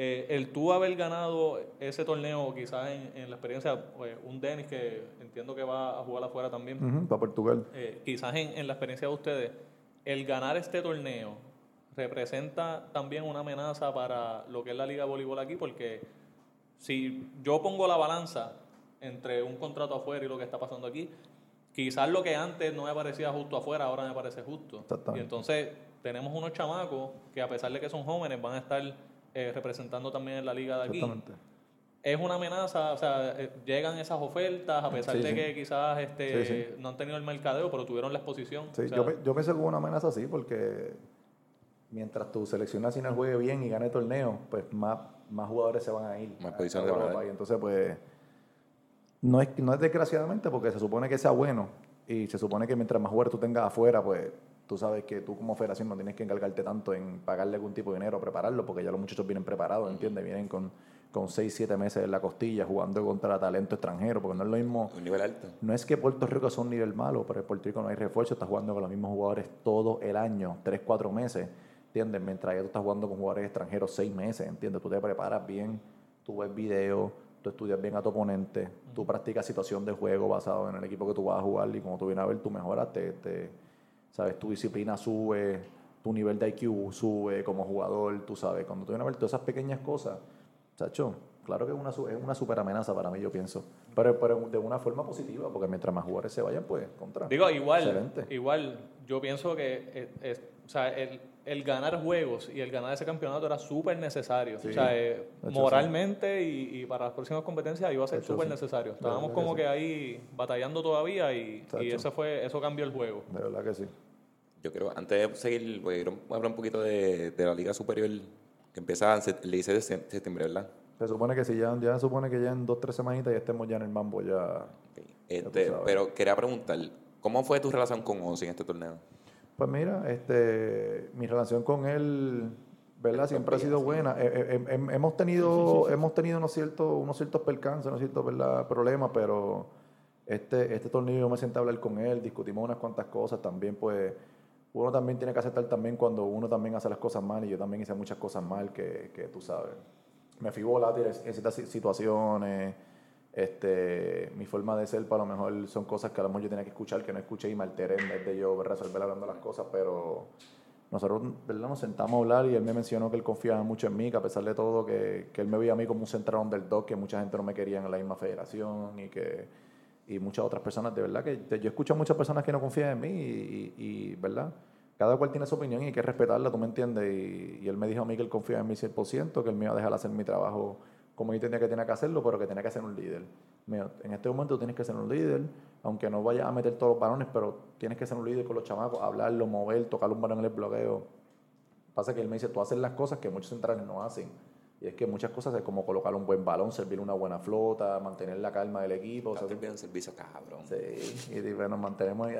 C: Eh, el tú haber ganado ese torneo, quizás en, en la experiencia, pues, un Denis que entiendo que va a jugar afuera también,
B: Ujú, para Portugal.
C: eh, quizás en, en la experiencia de ustedes, el ganar este torneo representa también una amenaza para lo que es la Liga de Voleibol aquí, porque si yo pongo la balanza entre un contrato afuera y lo que está pasando aquí, quizás lo que antes no me parecía justo afuera, ahora me parece justo. Y entonces tenemos unos chamacos que a pesar de que son jóvenes, van a estar eh, representando también en la liga de aquí. Es una amenaza, o sea, eh, llegan esas ofertas a pesar
B: Sí,
C: de
B: sí.
C: que quizás este,
B: Sí, sí.
C: no han tenido el mercadeo, pero tuvieron la exposición.
B: Sí,
C: O sea,
B: yo, yo pensé que hubo una amenaza así porque mientras tu selección nacional juegue bien y gane torneo, pues más, más jugadores se van a ir.
A: Más posiciones
B: a
A: de
B: Europa. Y entonces, pues, no es, no es desgraciadamente porque se supone que sea bueno y se supone que mientras más jugadores tú tengas afuera, pues tú sabes que tú como federación no tienes que encargarte tanto en pagarle algún tipo de dinero, prepararlo, porque ya los muchachos vienen preparados, ¿entiendes? Vienen con, con 6, 7 meses en la costilla jugando contra talento extranjero, porque no es lo mismo
A: Un nivel alto.
B: no es que Puerto Rico sea un nivel malo, pero en Puerto Rico no hay refuerzo, estás jugando con los mismos jugadores todo el año, 3, 4 meses, ¿entiendes? Mientras ya tú estás jugando con jugadores extranjeros 6 meses, ¿entiendes? Tú te preparas bien, tú ves videos, tú estudias bien a tu oponente, tú practicas situación de juego basado en el equipo que tú vas a jugar y como tú vienes a ver, tú mejoras, te, te- ¿sabes? Tu disciplina sube, tu nivel de IQ sube como jugador, tú sabes, cuando tú vienes a ver todas esas pequeñas cosas, Chacho, claro que es una, su- es una super amenaza para mí, yo pienso. Pero, pero de una forma positiva, porque mientras más jugadores se vayan, pues, contra.
C: Digo, igual,
B: Excelente.
C: igual, yo pienso que es- o sea, el, el ganar juegos y el ganar ese campeonato era súper necesario.
B: Sí,
C: o sea, eh, moralmente y, y para las próximas competencias iba a ser súper
B: sí.
C: necesario. Estábamos como
B: que
C: que ahí batallando todavía y, y fue eso cambió el juego.
B: De verdad que sí.
A: Yo creo, antes de seguir, voy a hablar un poquito de, de la Liga Superior, que empieza el 16 de se- septiembre, ¿verdad?
B: Se supone que si ya, ya se supone que ya en dos, tres semanitas ya estemos ya en el mambo, ya.
A: Ok. Este,
B: sabes.
A: pero quería preguntar, ¿cómo fue tu relación con Ozzy en este torneo?
B: Pues mira, este, mi relación con él, ¿verdad? Siempre ha sido buena. Eh, eh, hem- hemos tenido, hemos tenido unos ciertos, unos ciertos percances, unos ciertos ¿verdad? problemas, pero este, este torneo yo me senté a hablar con él, discutimos unas cuantas cosas, también pues uno también tiene que aceptar también cuando uno también hace las cosas mal y yo también hice muchas cosas mal que, que tú sabes. Me fui volátil en ciertas si- situaciones, este, mi forma de ser, para lo mejor son cosas que a lo mejor yo tenía que escuchar, que no escuché y me alteré en vez de yo resolver hablando las cosas, pero nosotros ¿verdad? nos sentamos a hablar y él me mencionó que él confiaba mucho en mí, que a pesar de todo, que, que él me veía a mí como un central underdog, que mucha gente no me quería en la misma federación y que y muchas otras personas, de verdad, que yo escucho a muchas personas que no confían en mí y, y- y, ¿verdad? Cada cual tiene su opinión y hay que respetarla, tú me entiendes. Y, y él me dijo a mí que él confía en mí 100%, que él me iba a dejar hacer mi trabajo como yo tenía que tenía que hacerlo, pero que tenía que ser un líder. Dijo, en este momento tienes que ser un líder, aunque no vayas a meter todos los balones, pero tienes que ser un líder con los chamacos, hablarlo, mover, tocar un balón en el bloqueo. Pasa que él me dice, tú haces las cosas que muchos centrales no hacen. Y es que muchas cosas es como colocar un buen balón, servir una buena flota, mantener la calma del equipo. o sea,
A: Estoy bien servicio, cabrón.
B: Sí, y bueno, nos mantenemos ahí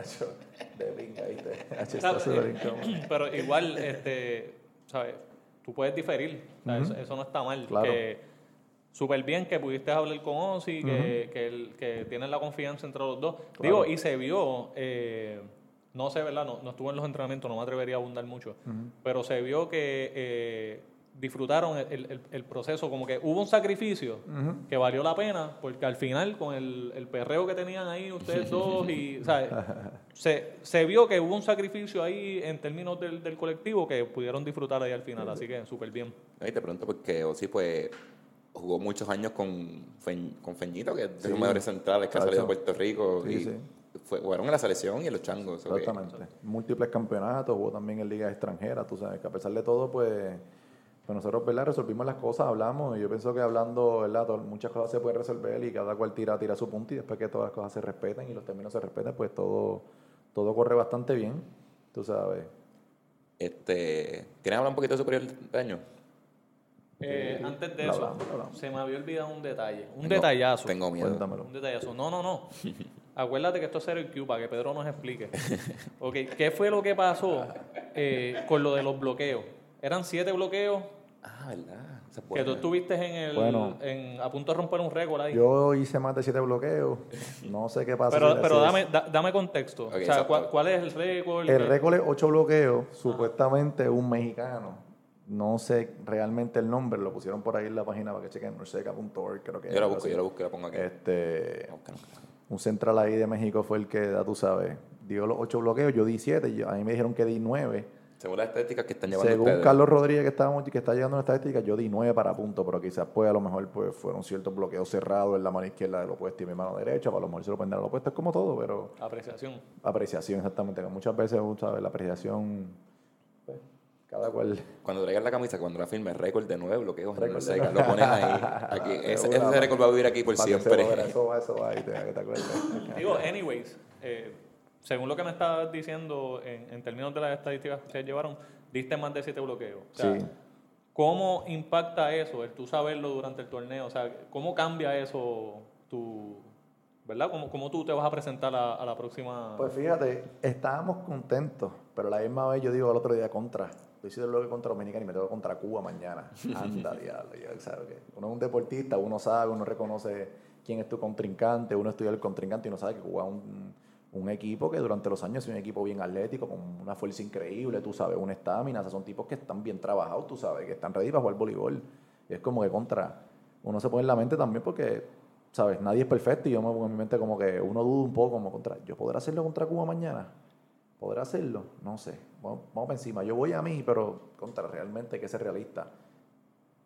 B: de pinga, ¿viste? Está
C: eh. Pero igual, este, ¿sabes? Tú puedes diferir. o eso, eso no está mal.
B: Claro.
C: Que súper bien que pudiste hablar con Ozzy, que, que, el- que tienen la confianza entre los dos. Digo, y se vio, eh, no sé, ¿verdad? No, no estuve en los entrenamientos, no me atrevería a abundar mucho, pero se vio que eh, disfrutaron el, el- el proceso, como que hubo un sacrificio que valió la pena, porque al final, con el, el perreo que tenían ahí ustedes dos, y, ¿sabes? se, se vio que hubo un sacrificio ahí en términos del, del colectivo que pudieron disfrutar ahí al final, así que súper bien.
A: Y te pregunto porque Ozzy pues jugó muchos años con, Fe- con Feñito, que es de los
B: Sí.
A: mejores centrales que ha salido de Puerto Rico.
B: Sí,
A: y
B: sí.
A: Fue, jugaron en la selección y en los changos.
B: Exactamente. Múltiples campeonatos, hubo también en ligas extranjeras, tú sabes, que a pesar de todo, pues, pues nosotros, ¿verdad? Resolvimos las cosas, hablamos, y yo pienso que hablando, ¿verdad? Muchas cosas se pueden resolver y cada cual tira, tira su punto y después que todas las cosas se respeten y los términos se respeten, pues todo, todo corre bastante bien, tú sabes.
A: Este, ¿Quieren hablar un poquito de superior de año?
C: Eh, antes de eso, se me había olvidado un detalle. Un
A: Tengo-
C: detallazo.
A: Tengo miedo.
B: Cuéntamelo.
C: Un detallazo. No, no, no. Acuérdate que esto es Zero Q para que Pedro nos explique. Ok, ¿qué fue lo que pasó eh, con lo de los bloqueos? Eran siete bloqueos
A: Ah, ¿verdad?
C: Que tú estuviste en el,
B: Bueno.
C: en, a punto de romper un récord ahí.
B: Yo hice más de siete bloqueos. No sé qué pasa.
C: pero
B: si-
C: pero dame, da- dame contexto. O sea. ¿cuál, cuál es el récord?
B: El
C: ¿Qué-
B: récord es ocho bloqueos, supuestamente un mexicano. No sé realmente el nombre, lo pusieron por ahí en la página para que chequen, norseca.org, creo que
A: Yo la busco,
B: así.
A: yo la busco la pongo aquí.
B: Este,
A: no.
B: un central ahí de México fue el que, ya tú sabes, dio los ocho bloqueos, yo di siete, yo- a mí me dijeron que di nueve.
A: Según las estadísticas que están llevando
B: Según
A: ustedes.
B: Carlos Rodríguez que, estábamos, que está llegando en estadística, yo di nueve para punto, pero quizás pues a lo mejor pues fueron ciertos bloqueos cerrados en la mano izquierda del opuesto y mi mano derecha, para a lo mejor se lo pueden dar al opuesto, es como todo, pero
C: Apreciación.
B: apreciación exactamente, que muchas veces, ¿sabes? La apreciación, pues, cada cual...
A: Cuando traigas la camisa, cuando la firme, récord de nueve bloqueos
B: Récord de
A: lo pones ahí. Aquí. Ese, ese récord va a vivir aquí por siempre.
B: Eso va, eso va, y te, que te acuerdes.
C: Digo, anyways, eh, según lo que me estabas diciendo en, en términos de las estadísticas que se llevaron, diste más de siete bloqueos. O sea,
B: Sí.
C: ¿Cómo impacta eso, el tú saberlo durante el torneo? O sea, ¿cómo cambia eso tu, ¿verdad? ¿Cómo, cómo tú te vas a presentar a, a la próxima?
B: Pues fíjate, estábamos contentos, pero la misma vez yo digo al otro día contra. Yo hice el bloque contra Dominicana y me tengo contra Cuba mañana. Anda, diablo. Uno es un deportista, uno sabe, uno reconoce quién es tu contrincante, uno estudia el contrincante y uno sabe que Cuba es un, un equipo que durante los años es un equipo bien atlético, con una fuerza increíble, tú sabes, una estamina. O sea, son tipos que están bien trabajados, tú sabes, que están ready para jugar voleibol. Es como que contra. Uno se pone en la mente también porque, ¿sabes? Nadie es perfecto y yo me pongo en mi mente como que uno duda un poco, como contra. ¿Yo podré hacerlo contra Cuba mañana? ¿Podrá hacerlo? No sé. Vamos, vamos encima. Yo voy a mí, pero contra realmente hay que ser realista.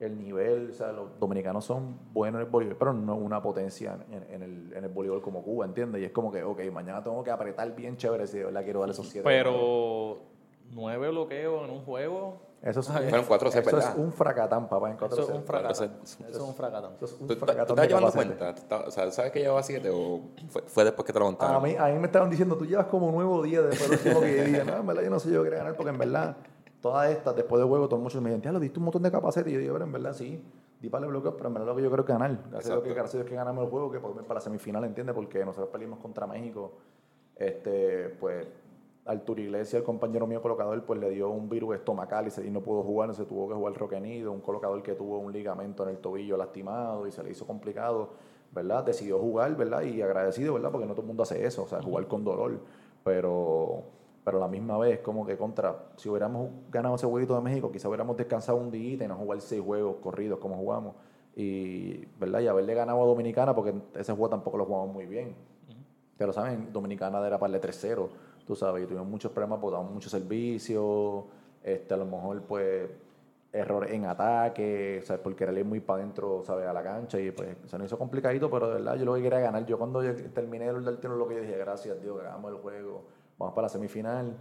B: El nivel, o sea, los dominicanos son buenos en el voleibol, pero no una potencia en, en el, en el voleibol como Cuba, ¿entiendes? Y es como que, ok, mañana tengo que apretar bien chévere si de verdad quiero dar esos siete.
C: Pero nueve bloqueos en un juego,
B: eso es,
A: cuatro sets,
B: eso es un fracatán, papá, en cuatro
C: eso es un
B: sets.
C: fracatán.
A: Eso
C: es un fracatán.
B: Eso es un
A: ¿Tú, tú- tú
B: fracatán
A: estás llevando cuenta? ¿Tú estás- O sea, ¿sabes que llevaba siete o fue, fue después que te lo
B: A
A: contaron?
B: mí, a mí me estaban diciendo, tú llevas como nuevo día después del último que dije, no, en verdad yo no sé yo quería ganar, porque en verdad, todas estas, después del juego, todos muchos me ya lo diste un montón de capacete. Y yo digo, pero en verdad sí, di para el bloqueo, pero en verdad lo que yo creo es ganar. Gracias a que, gracias que ganamos el juego, que para la semifinal, ¿entiendes? Porque nosotros perdimos contra México. Este, pues, Artur Iglesias, el compañero mío colocador, pues le dio un virus estomacal y, se- y no pudo jugar, se tuvo que jugar roquenido, un colocador que tuvo un ligamento en el tobillo lastimado y se le hizo complicado, ¿verdad? Decidió jugar, ¿verdad? Y agradecido, ¿verdad? Porque no todo el mundo hace eso, o sea, jugar con dolor, pero pero a la misma vez como que contra, si hubiéramos ganado ese jueguito de México, quizá hubiéramos descansado un día y no jugar seis juegos corridos como jugamos, y, ¿verdad? Y haberle ganado a Dominicana, porque ese juego tampoco lo jugamos muy bien. Pero, ¿saben? Dominicana era para el 3-0, tú sabes, y tuvimos muchos problemas, porque damos muchos servicios, este, a lo mejor, pues, errores en ataque, ¿sabes? Porque era ir muy para adentro, ¿sabes? A la cancha, y pues se nos hizo complicadito, pero de verdad yo lo que quería ganar. Yo cuando terminé el del tiro, lo que yo dije, gracias, Dios, que hagamos el juego, vamos para la semifinal.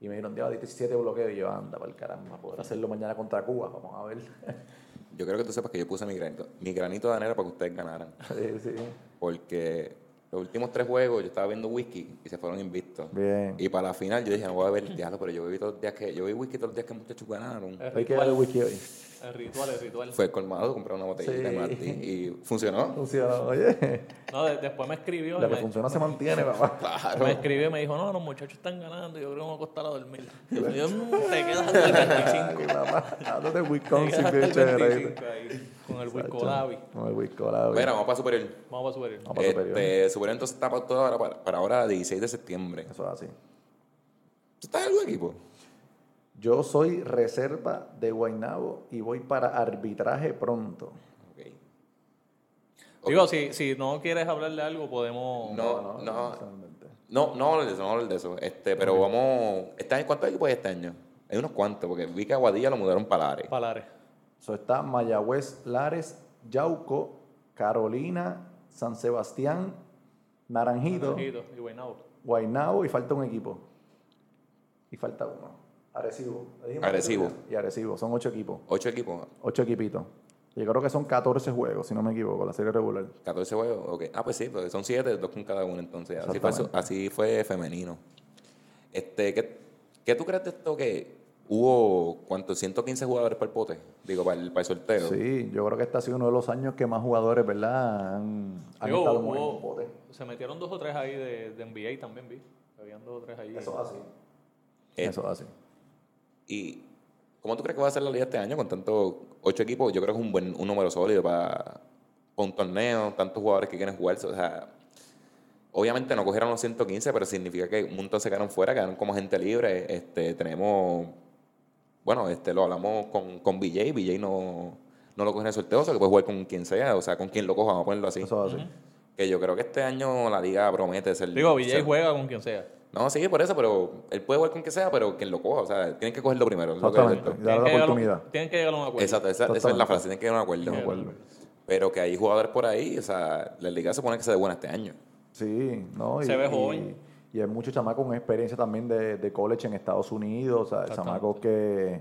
B: Y me dijeron, diste 17 bloqueos, y yo, anda, para el caramba, poder hacerlo mañana contra Cuba, vamos a ver.
A: Yo creo que tú sepas que yo puse mi granito, mi granito de arena para que ustedes ganaran.
B: sí, sí.
A: Porque los últimos tres juegos yo estaba viendo whisky y se fueron invictos.
B: Bien.
A: Y para la final yo dije, no voy a ver el diablo, pero yo bebí todos los días que, yo bebí whisky todos los días que muchachos ganaron.
C: El
B: Hay que darle
C: ritual,
B: whisky hoy.
C: El ritual, el ritual.
A: Fue colmado, compré una botellita
B: Sí.
A: de Martí y funcionó.
B: Funcionó, oye.
C: No, de- después me escribió.
B: Lo que
C: me-
B: funciona se mantiene, papá.
A: Claro.
C: Me escribió y me dijo, no, los muchachos están ganando, yo creo que me voy a acostar a dormir. Y yo, "Mm, te quedas hasta el 25.
B: Ay, papá. Dándote
C: Te
B: Wisconsin,
C: quedas hasta
B: bien
C: el
B: chévere.
C: 25 ahí, con el Wisco Davi.
B: Con el whisky colado.
A: Bueno, vamos para superior.
C: Vamos a subir.
B: Vamos para superior.
A: Este, superior entonces está para, todo ahora, para, para ahora 16 de septiembre.
B: Eso es así.
A: ¿Tú estás en algún equipo?
B: Yo soy reserva de Guaynabo y voy para arbitraje pronto.
A: Ok.
C: Digo, si, si no quieres hablar de algo, podemos...
A: No, no.
B: necesariamente.
A: No, no hablo de eso, no hablo de eso. Este, pero vamos. ¿este año, ¿Cuántos equipos hay este año? Hay unos cuantos, porque vi que Aguadilla lo mudaron para Lares.
C: Palares.
B: Eso está Mayagüez, Lares, Yauco, Carolina, San Sebastián, Naranjito,
C: Naranjito y Guaynabo.
B: Guaynabo y falta un equipo. Y falta uno. Arecibo. ¿Le dijimos
A: Arecibo.
B: Y Arecibo. Son ocho equipos.
A: Ocho equipos,
B: Ocho equipitos. Yo creo que son 14 juegos, si no me equivoco, la serie regular.
A: 14 juegos. ok. Ah, pues sí, pues son siete, dos con cada uno entonces. Así fue, así fue femenino. Este, ¿qué, qué tú crees de esto que hubo, ¿cuántos? 115 jugadores para el pote, digo, para el, para el sorteo.
B: Sí, yo creo que este ha sido uno de los años que más jugadores, ¿verdad? Han, han
C: Digo,
B: estado
C: hubo-
B: en el pote.
C: se metieron dos o tres ahí de, de NBA también, vi. Habían dos o tres ahí.
B: Eso es así.
A: Eh,
B: Eso es así.
A: ¿Y cómo tú crees que va a ser la liga este año con tantos ocho equipos? Yo creo que es un buen un número sólido para, para un torneo, tantos jugadores que quieren jugar. O sea, obviamente no cogieron los 115, pero significa que un montón se quedaron fuera, quedaron como gente libre. Este, tenemos, bueno, este, lo hablamos con, con BJ, BJ no, no lo coge en el sorteo, o sea, que puede jugar con quien sea, o sea, con quien lo coja, vamos a ponerlo así.
B: Eso es así.
A: Que yo creo que este año la liga promete ser...
C: Digo, VJ
A: ser-
C: juega con quien sea.
A: No, sí, por eso, pero él puede jugar con quien sea, pero quien lo coja, o sea, tienen que cogerlo primero. es lo que-
B: Exactamente. Y darle la
C: que
B: oportunidad.
C: tienen que llegar a un acuerdo.
A: Exacto, esa, esa es la frase, tienen que llegar a un acuerdo. Pero que hay jugadores por ahí, o sea, la liga se supone que se de buena este año.
B: Sí, ¿no?
C: Se
B: y,
C: ve
B: y-
C: joven.
B: Y hay muchos chamacos con experiencia también de, de college en Estados Unidos, o sea, chamacos que,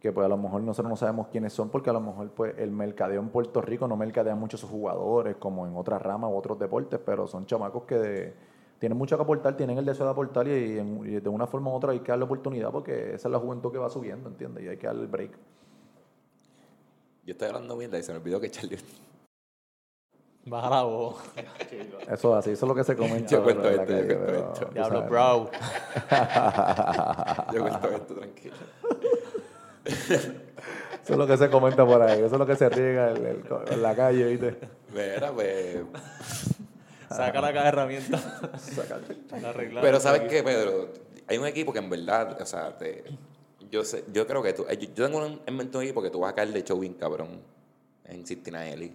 B: que pues a lo mejor nosotros no sabemos quiénes son porque a lo mejor pues el mercadeo en Puerto Rico no mercadea mucho a sus jugadores como en otras ramas u otros deportes, pero son chamacos que de- tienen mucho que aportar, tienen el deseo de aportar y, en- y de una forma u otra hay que darle oportunidad porque esa es la juventud que va subiendo, ¿entiendes? Y hay que darle el break.
A: Yo estoy hablando mierda y se me olvidó que Charlie...
C: Baja la voz.
B: Eso es así, eso es lo que se comenta.
A: Yo cuento esto, yo cuento
B: pero,
A: esto.
C: Diablo, bro.
A: Yo cuento esto, tranquilo.
B: Eso es lo que se comenta por ahí, eso es lo que se riega en, el- en la calle, ¿viste?
A: Mira, pues...
C: Saca la caja de herramientas. La arreglar.
A: Pero ¿sabes qué, Pedro? Hay un equipo que en verdad, o sea, te- yo sé, yo creo que tú... Yo, yo tengo un, en mente un equipo que tú vas a caer de show bien cabrón en Cincinnati.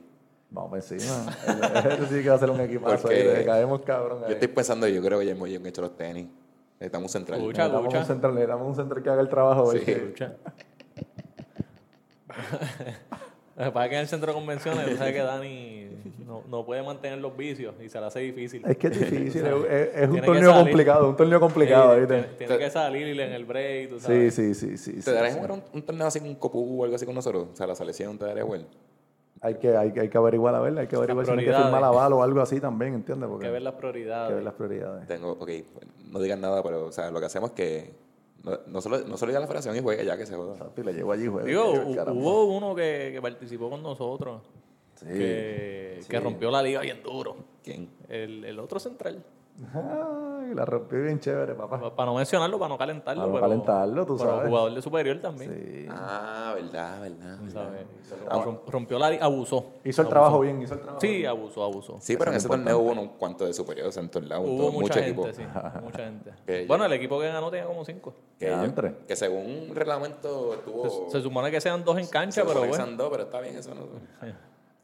B: Vamos por encima. Ese sí que va a ser un equipazo
A: Porque
B: ahí, le caemos cabrón
A: Yo estoy pensando, yo creo que ya hemos hecho los tenis. Necesitamos un central.
C: Escucha,
B: Necesitamos
C: lucha.
B: un central, necesitamos un central que haga el trabajo.
A: Sí.
C: Lo que pasa es que en el centro de convenciones, tú sabes que Dani no, no puede mantener los vicios y se le hace difícil.
B: Es que es difícil, es, es- un torneo complicado, un torneo complicado,
C: Sí,
B: ¿viste?
C: tiene, tiene que salir en el break, tú
B: Sí,
C: sabes.
B: sí, sí, sí.
A: ¿Te
B: sí,
A: darías
B: sí.
A: jugar un, un torneo así con Copú o algo así con nosotros? O sea, la selección te daría jugar.
B: Hay que, hay, que- hay que averiguar, a ver, hay que averiguar si hay que firmar aval o algo así también, ¿entiendes?
C: Hay
B: Porque
C: que ver las
B: hay
C: prioridades.
B: que ver las prioridades.
A: Tengo, ok, no digan nada, pero o sea, lo que hacemos es que no, no solo, no solo ir a la federación y juegue ya que se joda.
B: Exacto, y le llevo allí, juega.
C: Digo,
B: llevo
C: hubo uno que, que participó con nosotros,
B: Sí.
C: que,
B: sí.
C: que rompió la liga bien duro.
A: ¿Quién?
C: El, el otro central.
B: Ay, la rompió bien chévere, papá.
C: Para no mencionarlo, para no calentarlo.
B: Para no
C: pero-
B: calentarlo, tú
C: pero
B: sabes.
C: jugador de superior también.
B: Sí.
A: Ah, verdad, verdad.
C: sabes. Rom- Rompió la abusó.
B: Hizo el
C: Abusó.
B: trabajo bien, hizo el trabajo
C: Sí, abusó, abusó.
A: Sí, pero en ese
B: es
A: torneo hubo unos cuantos de superiores en todos lados.
C: Hubo
A: todo-
C: mucha gente,
A: equipo.
C: sí. Mucha gente.
A: Que
C: bueno, el equipo que ganó tenía como cinco.
A: Que,
B: entre.
A: que según reglamento estuvo.
C: Se, se supone que sean dos en cancha,
A: se
C: pero
A: supone que
C: bueno.
A: sean dos, pero está bien eso. No,
C: Sí.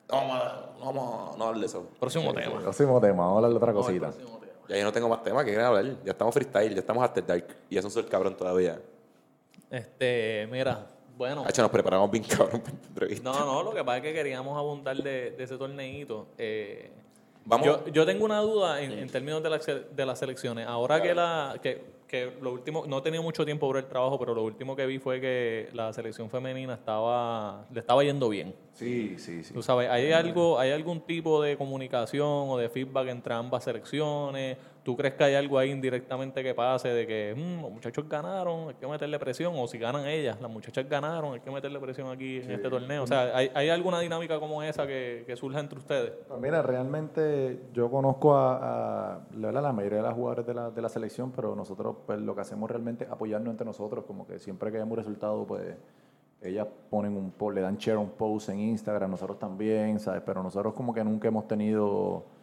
A: no vamos, a, no vamos a no hablar de eso.
C: Próximo tema.
B: Próximo tema, vamos a hablar de otra cosita.
A: Ya yo no tengo más temas que quieran hablar. Ya estamos freestyle, ya estamos after dark. Y eso es el cabrón todavía.
C: Este, mira, bueno.
A: Hacho, nos preparamos bien cabrón para esta entrevista.
C: No, no, lo que pasa es que queríamos abundar de, de ese torneito. Eh,
A: Vamos.
C: Yo, yo tengo una duda en, en términos de, la, de las selecciones. Ahora que la que, que lo último, no he tenido mucho tiempo por el trabajo, pero lo último que vi fue que la selección femenina estaba le estaba yendo bien.
B: Sí, sí, sí.
C: Tú sabes, ¿hay algo, hay algún tipo de comunicación o de feedback entre ambas selecciones? ¿Tú crees que hay algo ahí indirectamente que pase de que "Mm, los muchachos ganaron, hay que meterle presión? O si ganan ellas, las muchachas ganaron, hay que meterle presión aquí en este torneo. O sea, ¿hay, hay alguna dinámica como esa que, que surja entre ustedes?
B: Pues mira, realmente yo conozco a, a la, mayoría de las jugadores de la, de la selección, pero nosotros pues lo que hacemos realmente es apoyarnos entre nosotros, como que siempre que hayamos resultado, pues ellas ponen un post, le dan share un post en Instagram, nosotros también, ¿sabes? Pero nosotros como que nunca hemos tenido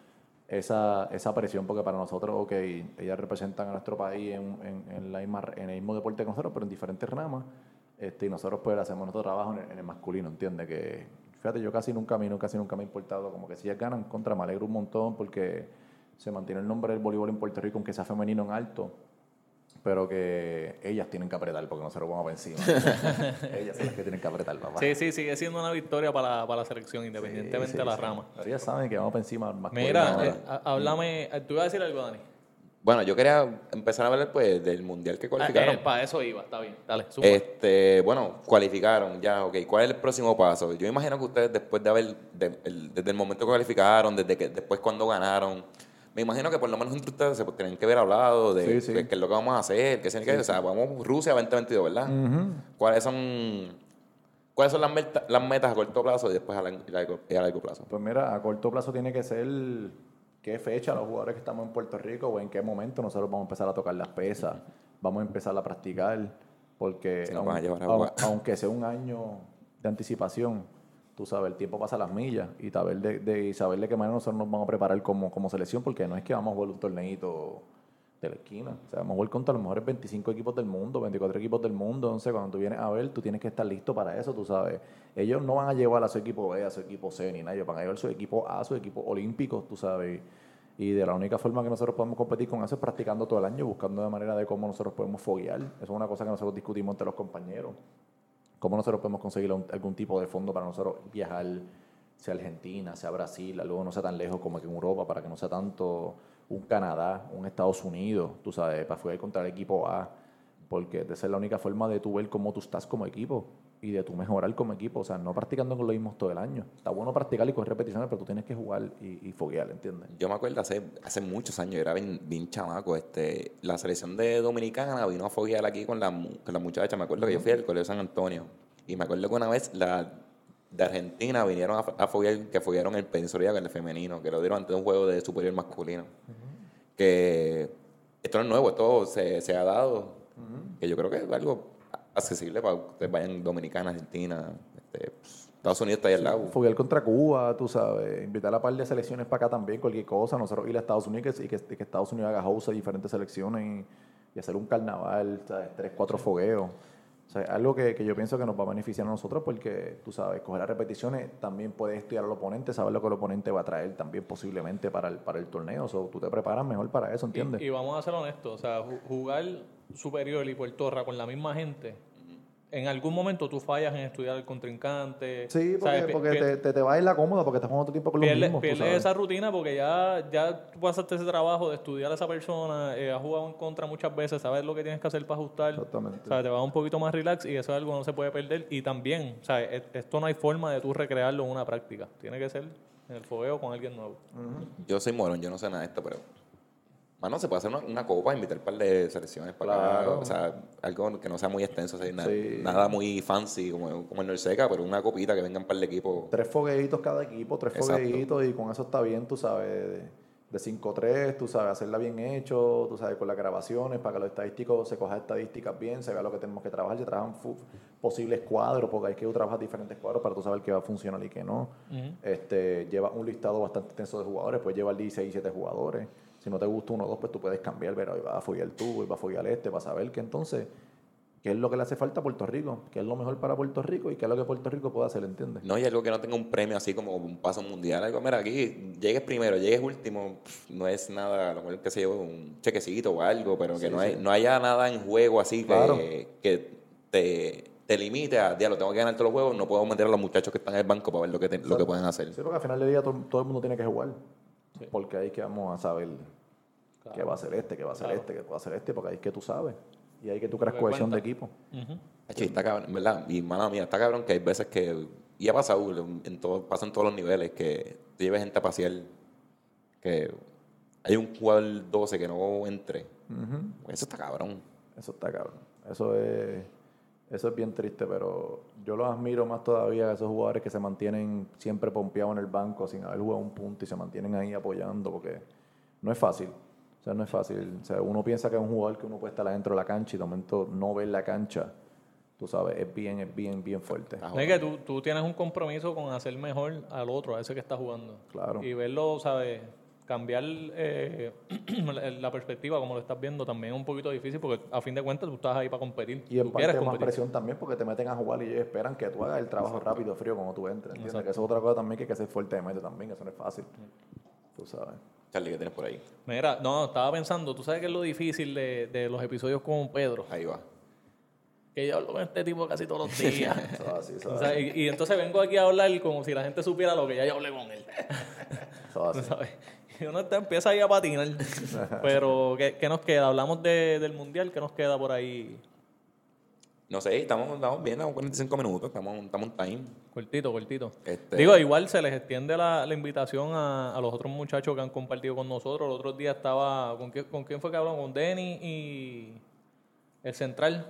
B: esa, esa presión, porque para nosotros, ok, ellas representan a nuestro país en, en, en la misma, en el mismo deporte que nosotros, pero en diferentes ramas, este, y nosotros pues hacemos nuestro trabajo en el, en el masculino, ¿entiendes? Que, fíjate, yo casi nunca, a mí casi nunca me ha importado, como que si ellas ganan contra, me alegro un montón, porque se mantiene el nombre del voleibol en Puerto Rico, aunque sea femenino en alto, pero que ellas tienen que apretar, porque nosotros vamos para encima. ellas son las que tienen que apretar, papá.
C: Sí, sí, sigue siendo una victoria para, la- para la selección, independientemente
B: Sí,
C: de la
B: sí.
C: rama.
B: Pero ellas saben que vamos para encima al masculino.
C: Mira, eh, háblame, eh, ¿tú ibas a decir algo, Dani?
A: Bueno, yo quería empezar a hablar pues del mundial que cualificaron.
C: para eso iba, está bien. Dale, zumba.
A: Este, bueno, cualificaron ya, ok. ¿Cuál es el próximo paso? Yo imagino que ustedes después de haber, de- el- desde el momento que cualificaron, desde que después cuando ganaron, Me imagino que por lo menos entre ustedes se tienen que haber hablado de
B: Sí, sí.
A: qué qué es lo que vamos a hacer, qué es que, o sea, vamos Rusia 2022, ¿verdad? ¿Cuáles son cuáles son las, meta- las metas a corto plazo y después a largo, a largo plazo?
B: Pues mira, a corto plazo tiene que ser qué fecha los jugadores que estamos en Puerto Rico o en qué momento nosotros vamos a empezar a tocar las pesas, vamos a empezar a practicar, porque
A: Si nos
B: aun-
A: a a
B: aun- aunque sea un año de anticipación, tú sabes, el tiempo pasa las millas y saber de, saber de qué manera nosotros nos vamos a preparar como, como selección, porque no es que vamos a jugar un torneito de la esquina. O sea, vamos a jugar contra los mejores 25 equipos del mundo, 24 equipos del mundo. Entonces, cuando tú vienes a ver, tú tienes que estar listo para eso, tú sabes. Ellos no van a llevar a su equipo B, a su equipo C, ni nada. Ellos van a llevar su equipo A, su equipo olímpico, tú sabes. Y de la única forma que nosotros podemos competir con eso es practicando todo el año, buscando de manera de cómo nosotros podemos foguear. Eso es una cosa que nosotros discutimos entre los compañeros. Cómo nosotros podemos conseguir algún tipo de fondo para nosotros viajar, sea Argentina, sea Brasil, algo no sea tan lejos como que en Europa, para que no sea tanto un Canadá, un Estados Unidos, tú sabes, para jugar contra el equipo A, porque esa es la única forma de tú ver cómo tú estás como equipo y de tú mejorar como equipo, o sea, no practicando con lo mismo todo el año. Está bueno practicar y coger repeticiones, pero tú tienes que jugar y, y foguear, ¿entiendes?
A: Yo me acuerdo hace, hace muchos años, yo era bien, bien chamaco, este, la selección de Dominicana vino a foguear aquí con la, con la muchacha, me acuerdo que yo fui al Colegio San Antonio, y me acuerdo que una vez la de Argentina vinieron a, a foguear, que foguearon el Peninsular con el femenino, que lo dieron ante un juego de superior masculino. Que esto no es nuevo, esto se, se ha dado, que yo creo que es algo accesible para que ustedes vayan Dominicana, Argentina, este, pues, Estados Unidos está ahí al lado.
B: Foguear contra Cuba, tú sabes, invitar a par de selecciones para acá también, cualquier cosa, nosotros ir a Estados Unidos y que, y que Estados Unidos haga host a diferentes selecciones y, y hacer un carnaval, ¿sabes? tres, cuatro fogueos. Sea, algo que, que yo pienso que nos va a beneficiar a nosotros porque, tú sabes, coger las repeticiones, también puedes estudiar al oponente, saber lo que el oponente va a traer también posiblemente para el, para el torneo. O sea, tú te preparas mejor para eso, ¿entiendes?
C: Y, y vamos a ser honestos, o sea, ju- jugar superior y Puertorra con la misma gente, en algún momento tú fallas en estudiar el contrincante.
B: sí, porque,
C: ¿sabes?
B: Te, te, te va a ir la cómoda porque estás jugando el tiempo con los mismos.
C: pierdes
B: sabes.
C: esa rutina porque ya, ya tú pasaste ese trabajo de estudiar a esa persona, eh, has jugado en contra muchas veces, sabes lo que tienes que hacer para ajustar.
B: Exactamente.
C: O sea, te va un poquito más relax y eso es algo que no se puede perder. Y también, o sea, e- esto no hay forma de tú recrearlo en una práctica. Tiene que ser en el fogueo con alguien nuevo.
A: Yo soy morón, yo no sé nada de esto, pero. Mano, se puede hacer una, una copa, invitar un par de selecciones para acá.
B: Claro.
A: O sea, algo que no sea muy extenso, o sea, na-
B: Sí.
A: nada muy fancy como, como el Norseca, pero una copita que vengan un par de equipos.
B: Tres fogueitos cada equipo, tres
A: Exacto.
B: fogueitos y con eso está bien, tú sabes, de, de 5-3, tú sabes, hacerla bien hecho, tú sabes, con las grabaciones, para que los estadísticos se cojan estadísticas bien, se vea lo que tenemos que trabajar, se trabajan posibles cuadros, porque hay que trabajar diferentes cuadros para tú saber qué va a funcionar y qué no. este, lleva un listado bastante extenso de jugadores, puedes llevar 16, 17 jugadores. Si no te gusta uno o dos, pues tú puedes cambiar, pero vas a foguear tú, hoy vas a foguear este, para saber que entonces, qué es lo que le hace falta a Puerto Rico, qué es lo mejor para Puerto Rico y qué es lo que Puerto Rico puede hacer, ¿entiendes?
A: No hay algo que no tenga un premio así como un paso mundial. Algo, mira, aquí llegues primero, llegues último, pff, no es nada, a lo mejor que se lleve un chequecito o algo, pero que
B: Sí,
A: no, hay,
B: sí.
A: no haya nada en juego así que, que te, te limite a, diablo, tengo que ganar todos los juegos, no puedo meter a los muchachos que están en el banco para ver lo que, te- lo que pueden hacer.
B: Sí, porque al final del día todo, todo el mundo tiene que jugar. Porque ahí es que vamos a saber qué va a hacer este, qué va a hacer
C: Claro.
B: este, qué va a hacer este, porque ahí es que tú sabes. Y ahí es que tú creas cohesión de equipo.
A: Hacho, y está cabrón, ¿verdad? Y mala mía, está cabrón que hay veces que, y ha pasado, en todo, pasa en todos los niveles, que te lleves gente a pasear, que hay un jugador 12 que no entre. Eso está cabrón.
B: Eso está cabrón. Eso es, eso es bien triste, pero yo los admiro más todavía a esos jugadores que se mantienen siempre pompeados en el banco sin haber jugado un punto y se mantienen ahí apoyando, porque no es fácil. O sea, no es fácil. O sea, uno piensa que es un jugador que uno puede estar adentro de la cancha y de momento no ver la cancha, tú sabes, es bien, es bien, bien fuerte.
C: Es que tú, tú tienes un compromiso con hacer mejor al otro, a ese que está jugando.
B: Claro.
C: Y verlo, ¿sabes? Cambiar eh, la- perspectiva como lo estás viendo también es un poquito difícil porque a fin de cuentas tú estás ahí para competir.
B: Y en
C: tú
B: parte más
C: competir.
B: presión también porque te meten a jugar y ellos esperan que tú hagas el trabajo rápido, frío, cuando tú entres. ¿entiendes? Que eso es otra cosa también que hay que ser fuerte de mente también, eso no es fácil. Tú sabes.
A: Charlie, ¿qué tienes por ahí?
C: Mira, no, estaba pensando, tú sabes que es lo difícil de, de los episodios con Pedro,
A: Ahí va.
C: que yo hablo con este tipo casi todos los días.
B: Eso es así, eso
C: O
B: es
C: sea,
B: así.
C: y, y entonces vengo aquí a hablar como si la gente supiera lo que ya yo hablé con él.
B: Así.
C: ¿sabes? Y uno está- empieza ahí a patinar. Pero, ¿qué, qué nos queda? Hablamos de- del mundial, ¿qué nos queda por ahí?
A: No sé, estamos, estamos bien, estamos 45 minutos, estamos, estamos en time.
C: Cortito, cortito.
A: Este-
C: Digo, igual se les extiende la, la invitación a, a los otros muchachos que han compartido con nosotros. El otro día estaba. ¿Con, qué- con quién fue que hablamos? Con Denny y. El central.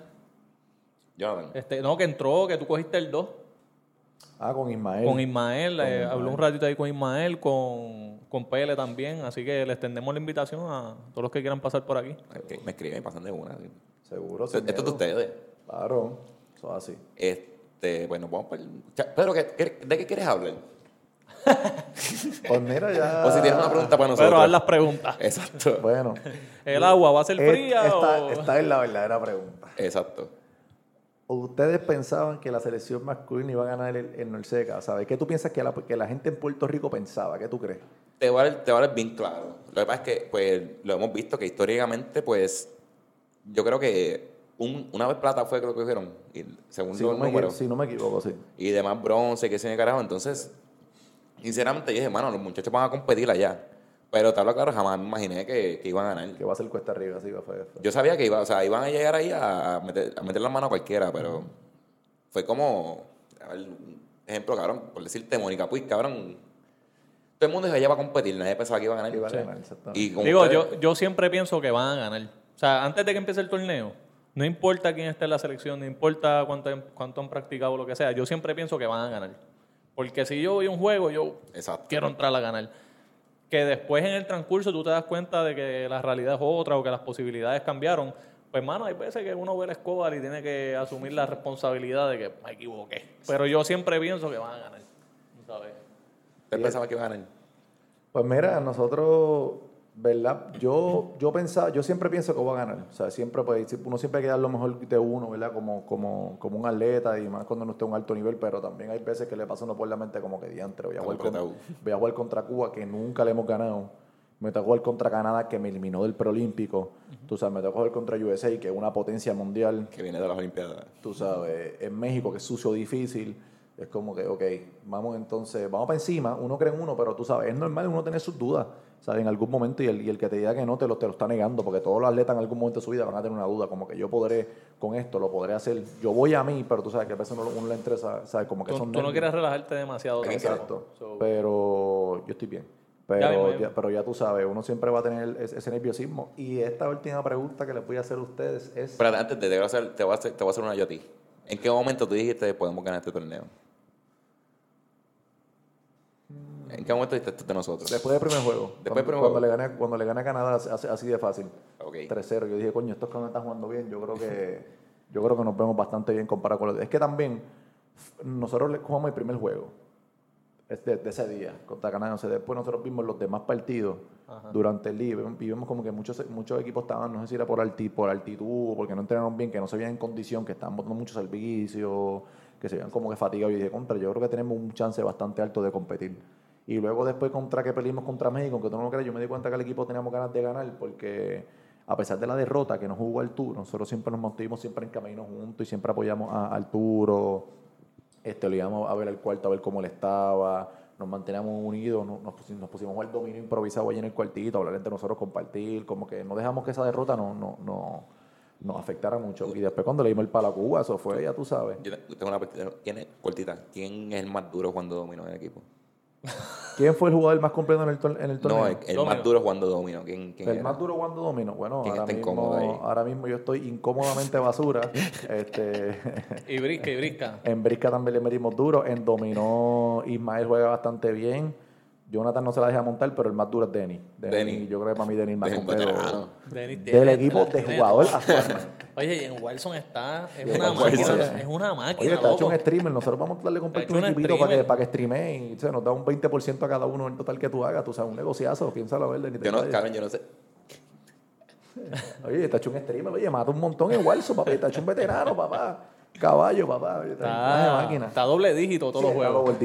A: Jonathan.
C: Este, no, que entró, que tú cogiste el 2.
B: Ah, con Ismael.
C: Con Ismael,
B: Con
C: eh,
B: Ismael.
C: habló un ratito ahí con Ismael, con, con Pele también. Así que le extendemos la invitación a todos los que quieran pasar por aquí.
A: Me escriben y pasan de una. sí.
B: Seguro.
A: Esto es de ustedes.
B: Claro, eso es así.
A: Este, bueno, vamos para el... Pedro, ¿qué- qué- ¿de qué quieres hablar?
B: Pues mira, ya.
A: O si tienes una pregunta para nosotros.
C: Pero haz las preguntas.
A: Exacto.
B: Bueno.
C: ¿El agua va a ser
B: es-
C: fría
B: esta,
C: o...?
B: esta es la verdadera pregunta.
A: Exacto.
B: ¿Ustedes pensaban que la selección masculina iba a ganar el, el Norseca? ¿Sabes? ¿Qué tú piensas que la, que la gente en Puerto Rico pensaba? ¿Qué tú crees?
A: Te voy, a dar, te voy a dar bien claro. Lo que pasa es que, pues, lo hemos visto que históricamente, pues, yo creo que un- una vez plata fue, creo que cogieron, y segundo
B: Si no, me,
A: número.
B: equivo- si no me equivoco, sí.
A: y demás bronce, que se me carajo. Entonces, sinceramente, yo dije, mano, los muchachos van a competir allá. Pero te hablo claro, jamás me imaginé que, que iban a ganar.
B: Que va a ser cuesta arriba, sí, va fue.
A: Yo sabía que iba, o sea, iban a llegar ahí a, meter, a meter la mano a cualquiera, pero fue como, a ver, un ejemplo, cabrón, por decirte, Mónica Puig, cabrón. Todo el mundo dijo, ella va a competir, nadie pensaba que iba a ganar.
B: Iba a ganar, exactamente.
A: Y
C: Digo,
A: ustedes-
C: yo, yo siempre pienso que van a ganar. O sea, antes de que empiece el torneo, no importa quién esté en la selección, no importa cuánto, cuánto han practicado o lo que sea, yo siempre pienso que van a ganar. Porque si yo voy a un juego, yo
A: Exacto.
C: quiero entrar a ganar. Que después en el transcurso tú te das cuenta de que la realidad es otra o que las posibilidades cambiaron. Pues, hermano, hay veces que uno ve la escoba y tiene que asumir la responsabilidad de que me equivoqué. Pero yo siempre pienso que van a ganar. ¿sabes?
A: ¿Usted pensaba que iba a ganar?
B: Pues mira, nosotros, ¿verdad? Yo, yo pensaba, yo siempre pienso que voy a ganar. O sea, siempre, pues, uno siempre hay que dar lo mejor de uno, ¿verdad? Como, como, como un atleta y más cuando uno está a un alto nivel, pero también hay veces que le pasa uno por la mente como que diantre, voy a, jugar, con-
A: apretado.
B: voy a jugar contra Cuba, que nunca le hemos ganado. Me tocó jugar contra Canadá, que me eliminó del preolímpico. Tú sabes, me tocó jugar contra USA, que es una potencia mundial
A: Que viene de las Olimpiadas.
B: tú sabes, en México, que es sucio, difícil, es como que, ok, vamos entonces, vamos para encima, uno cree en uno, pero tú sabes, es normal uno tener sus dudas, ¿sabes? En algún momento, y el, y el que te diga que no, te lo, te lo está negando, porque todos los atletas en algún momento de su vida van a tener una duda, como que yo podré con esto, lo podré hacer, yo voy a mí, pero tú sabes que a veces uno, uno le interesa, ¿sabes? Como que
C: Tú,
B: son
C: tú no quieres relajarte demasiado.
B: Exacto,
C: So,
B: pero yo estoy bien.
C: Ya
B: Pero ya,
C: ya.
B: pero ya tú sabes, uno siempre va a tener ese, ese nerviosismo. Y esta última pregunta que les voy a hacer a ustedes es...
A: Pero antes te, te voy a hacer, te voy a hacer, te voy a hacer una yo a ti. ¿En qué momento tú dijiste podemos ganar este torneo? ¿En qué momento dijiste esto de nosotros?
B: Después del primer juego.
A: Después del
B: cuando,
A: primer
B: cuando
A: juego.
B: le gané, cuando le gané a Canadá así, así de fácil.
A: Ok.
B: 3-0. Yo dije, coño, estos cabrones están jugando bien. Yo creo que yo creo que nos vemos bastante bien comparado con los... Es que también nosotros le jugamos el primer juego de, de ese día contra Canadá. Entonces, después nosotros vimos los demás partidos durante el día y vimos- como que muchos, muchos equipos estaban, no sé si era por, alti, por altitud o porque no entrenaron bien, que no se veían en condición, que estaban botando mucho servicio, que se veían como que fatigados. Y dije, contra, yo creo que tenemos un chance bastante alto de competir. Y luego después contra que perdimos contra México, aunque tú no lo creas, yo me di cuenta que el equipo teníamos ganas de ganar porque a pesar de la derrota que nos jugó Arturo, nosotros siempre nos mantuvimos siempre en camino juntos y siempre apoyamos a Arturo, este, lo íbamos a ver al cuarto a ver cómo él estaba, nos manteníamos unidos, nos, pusimos, nos pusimos a jugar dominio improvisado allí en el cuartito, hablar entre nosotros, compartir, como que no dejamos que esa derrota no, no, no, nos afectara mucho. Y después cuando le dimos el palo a Cuba, eso fue, ya tú sabes.
A: Yo te- tengo una ¿Quién es, cortita, ¿quién es el más duro cuando dominó el equipo?
B: ¿Quién fue el jugador más completo en el, tor- en el torneo?
A: No, el, el
C: Domino.
A: más duro cuando dominó. ¿Quién, quién
B: El
A: era?
B: más duro cuando domino. Bueno,
A: ¿Quién
B: ahora
A: está
B: mismo,
A: ahí?
B: ahora mismo yo estoy incómodamente basura. este,
C: Y brisca, y brisca.
B: en Brisca también le metimos duro. En dominó Ismael juega bastante bien. Jonathan no se la deja montar, pero el más duro es Denny.
A: Denny.
B: Yo creo que para mí Denny es más
A: Denny,
B: completo. Del equipo de jugador actualmente.
C: Oye, y en Wilson está. Es una máquina.
B: Wilson.
C: Es una máquina.
B: Oye, está hecho un streamer. Nosotros vamos a darle un equipito para que, para que streamee y o sea, nos da un 20% a cada uno en total que tú hagas. Tú sabes, un negociazo. Piénsalo a ver, Denny. te
A: Yo no, cabrón, yo no sé.
B: Oye, está hecho un streamer, oye, mata un montón en Walso, papá. Está hecho un veterano, papá. Caballo, papá. Está,
C: Está,
B: máquina.
C: está doble dígito todos
B: Sí,
C: los
B: está
C: juegos.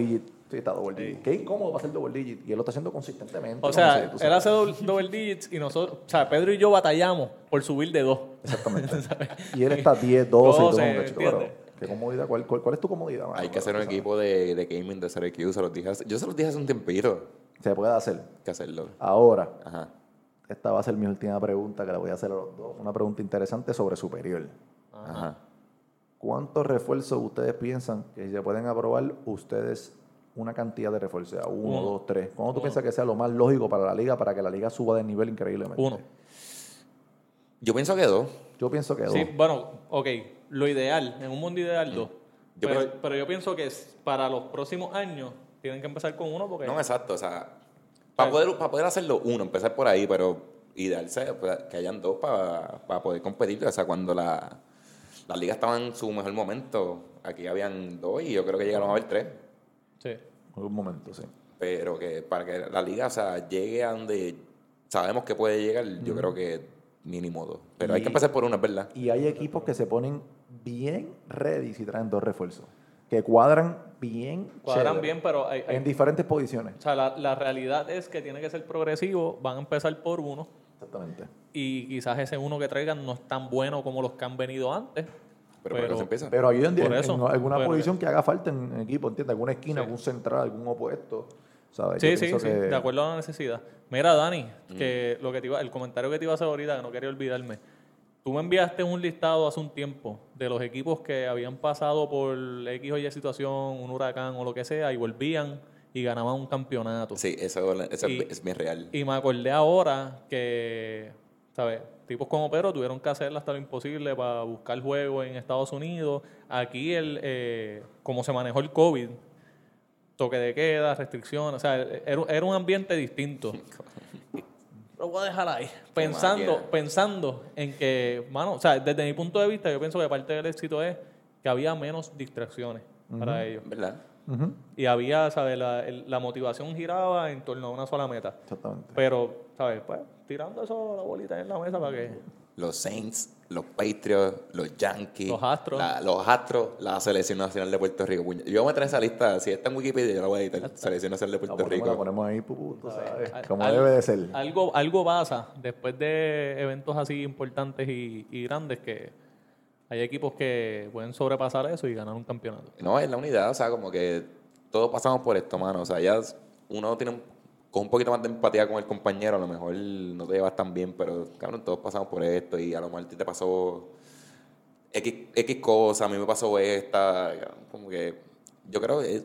B: Sí, está double digit. Qué incómodo va a ser double digit. Y él lo está haciendo consistentemente.
C: O sea, él hace doble, double digits y nosotros, o sea, Pedro y yo batallamos por subir de dos.
B: Exactamente. y él está 10, 12, y todo,
C: 12,
B: como que, chico, pero,
C: ¿entiendes?
B: ¿Qué comodidad? ¿Cuál, cuál, cuál es tu comodidad? mano?
A: Hay que hacer un equipo de, de gaming de CRQ. Se los dije hace- yo se los dije hace un tiempito
B: Se puede hacer.
A: que hacerlo.
B: Ahora,
A: Ajá.
B: esta va a ser mi última pregunta que le voy a hacer a los dos. Una pregunta interesante sobre superior.
A: Ajá.
B: ¿cuántos refuerzos ustedes piensan que se pueden aprobar ustedes una cantidad de refuerzos? Uno,
C: Uno.
B: dos, tres. ¿Cuándo tú
C: Uno.
B: piensas que sea lo más lógico para la liga para que la liga suba de nivel increíblemente?
C: Uno.
A: Yo pienso que dos.
B: Yo pienso que dos.
C: Sí, bueno, ok. Lo ideal, en un mundo ideal, dos.
A: Yo
C: pero,
A: pienso-
C: pero yo pienso que para los próximos años tienen que empezar con uno porque...
A: No, exacto. O sea, para poder, para poder hacerlo uno, empezar por ahí, pero ideal sea pues, que hayan dos para, para poder competir. O sea, cuando la, la liga estaba en su mejor momento, aquí habían dos y yo creo que llegaron a haber tres.
C: Sí.
B: En un momento, sí.
A: Pero que para que la liga, o sea, llegue a donde sabemos que puede llegar, yo creo que mínimo dos. Pero hay que empezar por uno, es verdad.
B: Y hay equipos que se ponen bien ready si traen dos refuerzos. Que cuadran bien.
C: Cuadran
B: chévere,
C: bien, pero hay, hay-
B: En diferentes posiciones.
C: o sea, la, la realidad es que tiene que ser progresivo. Van a empezar por uno
B: Exactamente.
C: y quizás ese uno que traigan no es tan bueno como los que han venido antes.
A: Pero, eso se empieza.
B: Pero ayuden en, en alguna
C: pero-
B: posición que haga falta en, en equipo, ¿entiendes? Alguna esquina,
C: Sí.
B: algún central, algún opuesto. ¿sabes?
C: Sí,
B: Yo
C: sí, sí,
B: que-
C: de acuerdo a la necesidad. Mira, Dani, que lo que te iba, el comentario que te iba a hacer ahorita, que no quería olvidarme. Tú me enviaste un listado hace un tiempo de los equipos que habían pasado por X o Y situación, un huracán o lo que sea, y volvían y ganaban un campeonato.
A: Sí, eso, eso
C: Y-
A: es bien real.
C: Y me acordé ahora que, ¿sabes? Tipos como Pedro tuvieron que hacer hasta lo imposible para buscar juego en Estados Unidos. Aquí, el, eh, como se manejó el COVID, toque de queda, restricciones, o sea, era, era un ambiente distinto. Lo voy a dejar ahí. Pensando, pensando en que, mano, o sea, desde mi punto de vista, yo pienso que parte del éxito es que había menos distracciones para ellos.
A: ¿Verdad?
C: Y había, ¿sabes? La, la motivación giraba en torno a una sola meta.
B: Exactamente.
C: Pero, ¿sabes? Pues tirando eso, la bolita en la mesa para que.
A: Los Saints, los Patriots, los Yankees,
C: Los Astros.
A: la, los Astros, la Selección Nacional de Puerto Rico. Yo voy a meter esa lista, si está en Wikipedia, yo la voy a editar. Selección Nacional de
B: La
A: Puerto
B: ponemos, la
A: Rico.
B: ponemos ahí, pu, tú sabes,
C: Al-
B: como
C: al-
B: debe de ser.
C: Algo, algo pasa después de eventos así importantes y, y grandes que hay equipos que pueden sobrepasar eso y ganar un campeonato.
A: No, es la unidad, o sea, como que todos pasamos por esto, mano. O sea, ya uno tiene un, con un poquito más de empatía con el compañero, a lo mejor no te llevas tan bien, pero cabrón, todos pasamos por esto y a lo mejor a ti te pasó X, X cosa, a mí me pasó esta, como que yo creo que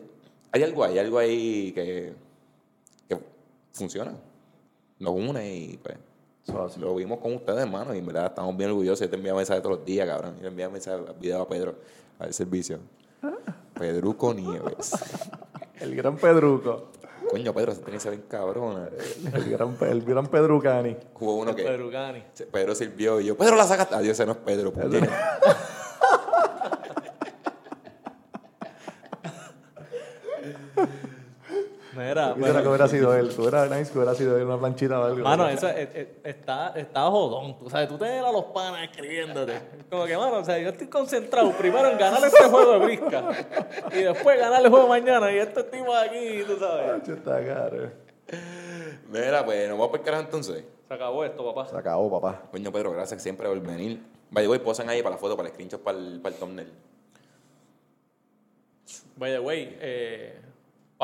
A: hay algo ahí, hay algo ahí que, que funciona, nos une y pues lo vimos con ustedes, hermano, y en verdad estamos bien orgullosos. Yo te envío mensajes todos los días, cabrón. Yo le envío mensajes, video a Pedro al servicio. Pedruco Nieves.
B: El gran Pedruco.
A: Coño, Pedro, se tiene que ser bien cabrona.
B: El gran, el gran Pedrucani.
A: Hubo uno que
C: Pedro Gani.
A: Pedro sirvió y yo, Pedro la sacaste. Adiós, ese no es Pedro.
C: Mira,
B: quisiera que hubiera sido él. Hubiera nice que hubiera sido él una planchita o algo.
C: Mano, eso es- es- está, está jodón. Tú sabes, tú te a los panas escribiéndote. Como que, mano, o sea, yo estoy concentrado primero en ganar este juego de brisca. Y después ganar el juego mañana. Y estos tipos aquí, tú sabes.
B: Está caro.
A: Mira, pues nos vamos por carajo entonces.
C: Se acabó esto, papá.
B: Se acabó, papá.
A: Coño, Pedro, gracias siempre por venir. Vaya, voy, posan ahí para la foto, para el screenshot, para el, para el thumbnail.
C: By the way, eh,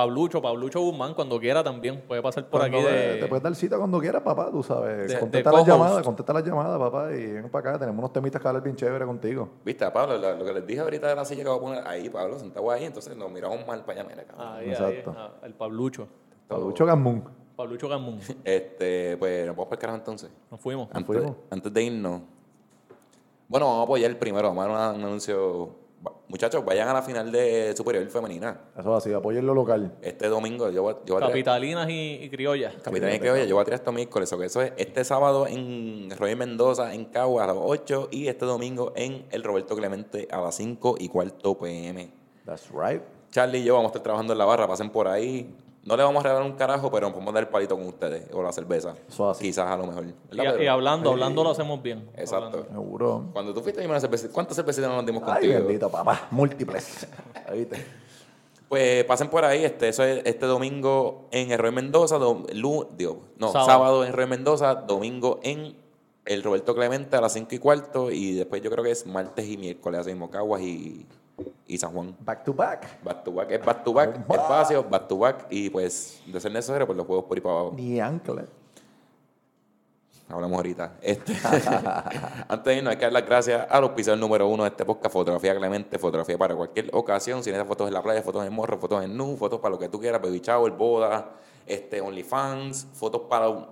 C: Pablucho, Pablucho Guzmán, cuando quiera también puede pasar por
B: Cuando
C: aquí de...
B: Te puedes dar cita cuando quieras, papá, tú sabes.
C: de-
B: contesta
C: de
B: las llamadas, contesta las llamadas, papá, y ven para acá. Tenemos unos temitas que hablar bien chévere contigo.
A: ¿Viste, Pablo? Lo, lo que les dije ahorita de la silla que voy a poner ahí, Pablo, sentado ahí. Entonces nos miramos mal para allá, mira.
C: Ahí,
B: Exacto.
C: ah, el Pablucho.
B: Palucho Gamún.
C: Pablucho Gamún.
A: Este, pues nos vamos por carajo entonces.
C: Nos fuimos.
A: Antes,
B: fuimos.
A: antes de irnos. Bueno, vamos a apoyar primero. Vamos a dar un anuncio. Muchachos, vayan a la final de Superior Femenina.
B: Eso es así, apoyen lo local.
A: Este domingo yo voy, yo voy a
C: Capitalinas y, y criollas.
A: Capitán y Criolla, yo voy a tirar este miércoles. o que Eso es este sábado en Roy Mendoza, en Cagua, a las 8. Y este domingo en el Roberto Clemente a las 5 y cuarto pm.
B: That's right.
A: Charlie y yo vamos a estar trabajando en la barra. Pasen por ahí. No le vamos a regalar un carajo, pero nos podemos dar el palito con ustedes. O la cerveza.
B: Eso así.
A: Quizás a lo mejor.
C: Y, hablando, hablando lo hacemos bien.
A: Exacto.
B: Seguro.
A: Cuando tú fuiste a una cervecita, ¿cuántas cervecitas nos dimos
B: Ay,
A: contigo?
B: bendito, papá. Múltiples. Ahí te.
A: Pues pasen por ahí, este, eso es este domingo en el Roy Mendoza, dom- lu- digo, no,
C: Sábado.
A: sábado. en Roy Mendoza, domingo en el Roberto Clemente a las 5 y cuarto, y después yo creo que es martes y miércoles, así mismo, Caguas y, y San Juan.
B: Back to back.
A: Back to back, es back to back, espacio, back to back, y pues, de ser necesario, pues los juegos por ahí para abajo.
B: Ni ancla.
A: hablamos ahorita. Este, antes de irnos, hay que dar las gracias al auspiciador número uno de este podcast, Fotografía Clemente, fotografía para cualquier ocasión, si necesitas fotos en la playa, fotos en morro, fotos en nu, fotos para lo que tú quieras, baby shower, boda, este, OnlyFans, fotos para... un-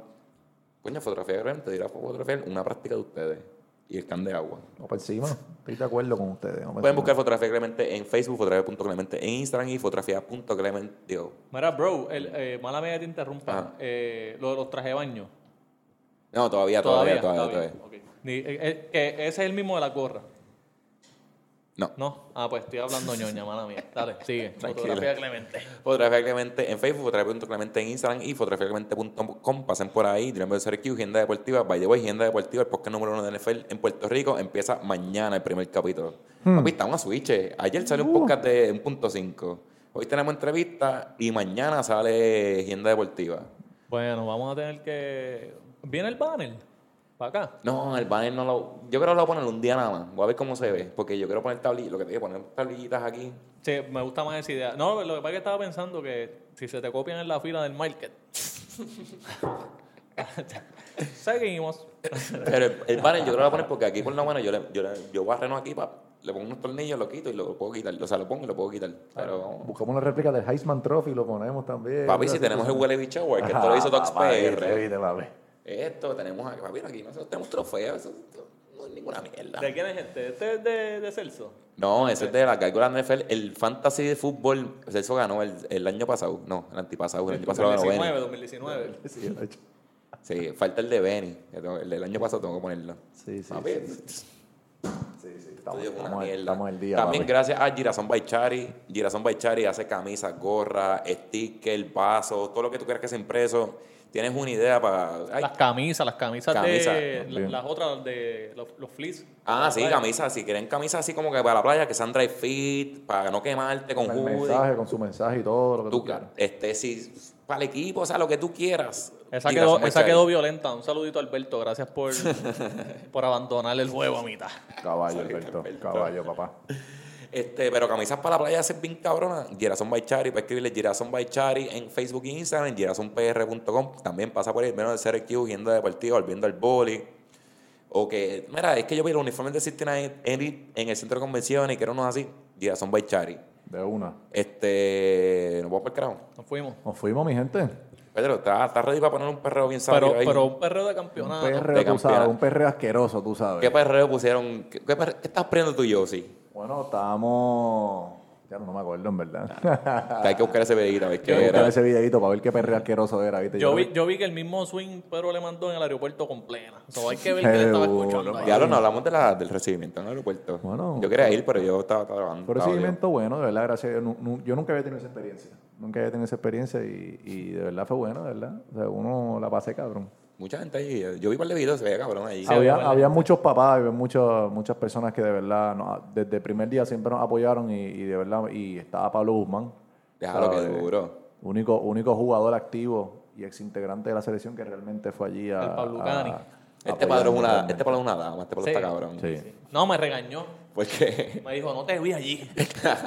A: Coño, fotografía Clemente, dirá fotografiar una práctica de ustedes y el can de agua.
B: Vamos por encima. Estoy de acuerdo con ustedes.
A: Pueden buscar Fotografía Clemente en Facebook, fotografía.clemente en Instagram y fotografía.clemente, digo,
C: Mira, bro, el, eh, mala media te interrumpa. Eh, lo de los trajes de baño.
A: no, todavía, todavía, todavía, todavía.
C: Ni- eh, eh, que ese es el mismo de la gorra.
A: No.
C: No. Ah, pues estoy hablando ñoña, mala mía. Dale, sigue.
A: Tranquilo.
C: Fotografía Clemente.
A: Fotografía Clemente en Facebook, fotografía.clemente en Instagram y fotografiaclemente.com. Pasen por ahí, tienen de ser Q, Agenda Deportiva. By the way, Agenda Deportiva, el podcast número uno de NFL en Puerto Rico, empieza mañana el primer capítulo. Papi, estamos a switch. Ayer salió un podcast de 1.5. Hoy tenemos entrevista y mañana sale Agenda Deportiva.
C: Bueno, vamos a tener que. ¿Viene el banner? ¿Para acá?
A: No, el banner no lo. Yo creo que lo voy a poner un día nada más. Voy a ver cómo se ve. Porque yo quiero poner tablillas, lo que te digo, poner tablillitas aquí.
C: Sí, me gusta más esa idea. No, lo que pasa es que estaba pensando que si se te copian en la fila del market. Seguimos.
A: Pero el, el banner yo creo que lo voy a poner porque aquí por lo menos yo, le, yo, le, yo barreno aquí, pa, le pongo unos tornillos, lo quito y lo puedo quitar. O sea, lo pongo y lo puedo quitar. Pero,
B: Buscamos una réplica del Heisman Trophy y lo ponemos también.
A: papi, si tenemos el Huele Bicho que esto lo hizo Docs PR. Esto, tenemos aquí, papi, aquí nosotros tenemos trofeos. Eso, no es ninguna mierda.
C: ¿De quién es este? ¿Este es de, de Celso?
A: No, ese es de la gárgola NFL. El fantasy de fútbol, Celso ganó el, el año pasado. No, el antipasado. El año pasado lo ganó
C: 2019,
A: Benny.
C: 2019.
B: Sí.
A: Sí, falta el de Benny. El del año pasado tengo que ponerlo.
B: sí, sí.
A: Papi,
B: sí, sí, sí. Estamos,
A: Estudio con una
B: estamos,
A: mierda.
B: estamos el día.
A: También
B: papi.
A: gracias a Girasón Baichari. Girasón Baichari hace camisas, gorras, stickers, vasos, todo lo que tú quieras que sea impreso. Tienes una idea para... ay,
C: Las camisas, las camisas
A: Camisa,
C: de. Las otras de los, los
A: ah, sí,
C: Playa.
A: camisas. Si quieren camisas así como que para la playa, que sean dry fit, para no quemarte con
B: Con el
A: hoodie.
B: mensaje, con su mensaje y todo lo que tú,
A: Tú,
B: quieras.
A: este, si, para el equipo, o sea, lo que tú quieras.
C: Esa quedó, esa quedó violenta. Un saludito, Alberto. Gracias por, por abandonar el juego a mitad.
B: Caballo, Alberto. Caballo, papá.
A: Este, pero camisas para la playa hacen bien cabrona. Girasón Baichari, para escribirle Girasón Baichari en Facebook e Instagram, girasonpr.com. También pasa por ahí, menos de CRQ, yendo deportivo, volviendo al boli. O que, mira, es que yo vi los uniformes de Cincinnati en, en el centro de convenciones y quiero unos así. Girasón Baichari.
B: De una.
A: Este, ¿nos vamos para el carajo?
C: Nos fuimos.
B: Nos fuimos, mi gente.
A: Pedro, ¿estás ready para poner un perreo bien sabio
C: Pero,
A: ahí?
C: pero un perreo de
B: Un
C: campeonato.
B: perreo,
A: de
B: tú sabes.
A: campeonato.
B: Un perreo asqueroso, tú sabes.
A: ¿Qué perreo pusieron? ¿Qué, qué, perre- qué estás poniendo tú, Yossi?
B: Bueno, estábamos... Ya no me acuerdo, en verdad.
A: Que hay que buscar ese videito, a ver qué
B: Hay que buscar
A: era.
B: ese videito para ver qué perreo asqueroso era. ¿viste?
C: Yo vi, yo vi que el mismo swing Pedro le mandó en el aeropuerto con plena. So, hay que ver qué le estaba escuchando.
A: Ya no hablamos de la, del recibimiento en el aeropuerto.
B: Bueno.
A: yo quería ir, pero yo estaba trabajando.
B: Por
A: estaba
B: recibimiento bueno, de verdad, gracias. Yo nunca había tenido esa experiencia. Nunca había tenido esa experiencia y, y de verdad fue bueno, de verdad. O sea, uno la pasé cabrón.
A: Mucha gente ahí. Yo vi un par de videos, se veía cabrón ahí.
C: Sí,
B: había,
C: había-
B: muchos papás, había muchos, muchas personas que de verdad, no- desde el primer día siempre nos apoyaron y, y de verdad, y estaba Pablo Guzmán.
A: Déjalo que duro.
B: Único, único jugador activo y ex integrante de la selección que realmente fue allí a.
C: El Pablo
B: a-
C: Cani.
A: Este
B: apoyarnos
A: padre es una, este es una dama, este padre
C: Sí.
A: está cabrón.
B: Sí.
C: No, me regañó.
A: Porque
C: Me dijo, no te vi allí.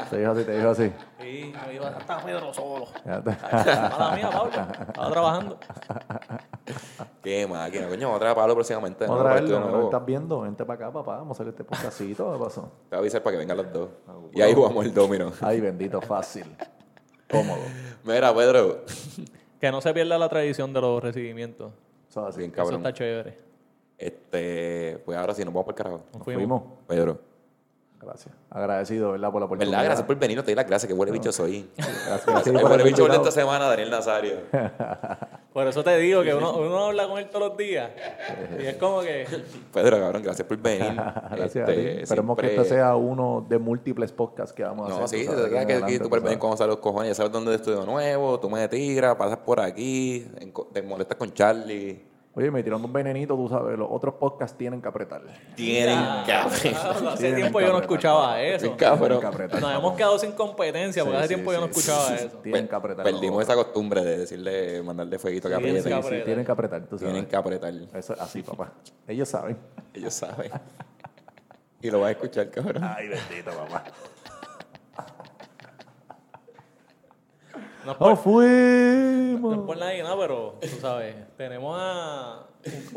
B: Te dijo así, te dijo así.
C: Sí, me dijo, está Pedro solo. Mala mía, Pablo. Estaba trabajando.
A: qué máquina, coño, vamos a traer a Pablo próximamente.
B: Vamos
A: ¿no?
B: a traerlo, ¿no?
A: nuevo.
B: estás viendo, vente para acá, papá, vamos a hacer este podcastito, ¿qué pasó?
A: Te voy a avisar para que vengan los dos.
B: Ah,
A: Y ahí jugamos el domino.
B: Ay, bendito, fácil, cómodo.
A: Mira, Pedro.
C: Que no se pierda la tradición de los recibimientos.
B: Eso.
A: Bien
C: Eso está chévere.
A: Este, pues ahora sí, nos vamos para el carajo.
C: Nos
B: Nos
C: fuimos.
B: fuimos.
A: Pedro.
B: Gracias. Agradecido, ¿verdad? Por la oportunidad.
A: ¿Verdad? Gracias por venir, no te di las gracias, que huele bicho soy.
B: Gracias, gracias
A: El
B: haberme
A: bicho de esta semana, Daniel Nazario.
C: Por eso te digo que uno, uno habla con él todos los días. Y es como que.
A: Pedro, cabrón, gracias por venir.
B: Gracias a ti.
A: Este,
B: Esperemos que
A: siempre-
B: este sea uno de múltiples podcasts que vamos a
A: No,
B: hacer.
A: sí,
B: tú
A: de
B: sabes,
A: que,
B: adelante,
A: que tú puedes venir salen los cojones, ya sabes dónde es estudio nuevo, tú me tiras, pasas por aquí, te molestas con Charlie.
B: Oye, me tirando un venenito, tú sabes, los otros podcasts tienen que apretar.
A: Tienen que
C: Diablo, Hace
B: Tienen
C: tiempo yo no
B: apretar,
C: escuchaba eso.
B: Tienen que apretar.
C: Nos hemos quedado sin competencia porque
B: Sí,
C: hace
B: sí,
C: tiempo yo no escuchaba eso.
B: Tienen que apretar.
A: Perdimos esa costumbre de decirle, mandarle fueguito que
C: Tienen
A: apriete.
C: que
B: otros. Sí,
C: apretar.
B: tienen que apretar, tú sabes.
A: Tienen que apretar.
B: Eso así, papá. Ellos saben.
A: Ellos saben. Y lo vas a escuchar, cabrón.
B: Ay, bendito, papá.
C: No es
B: ¡Oh, fuimos!
C: no es por nadie, no, pero tú sabes, tenemos a,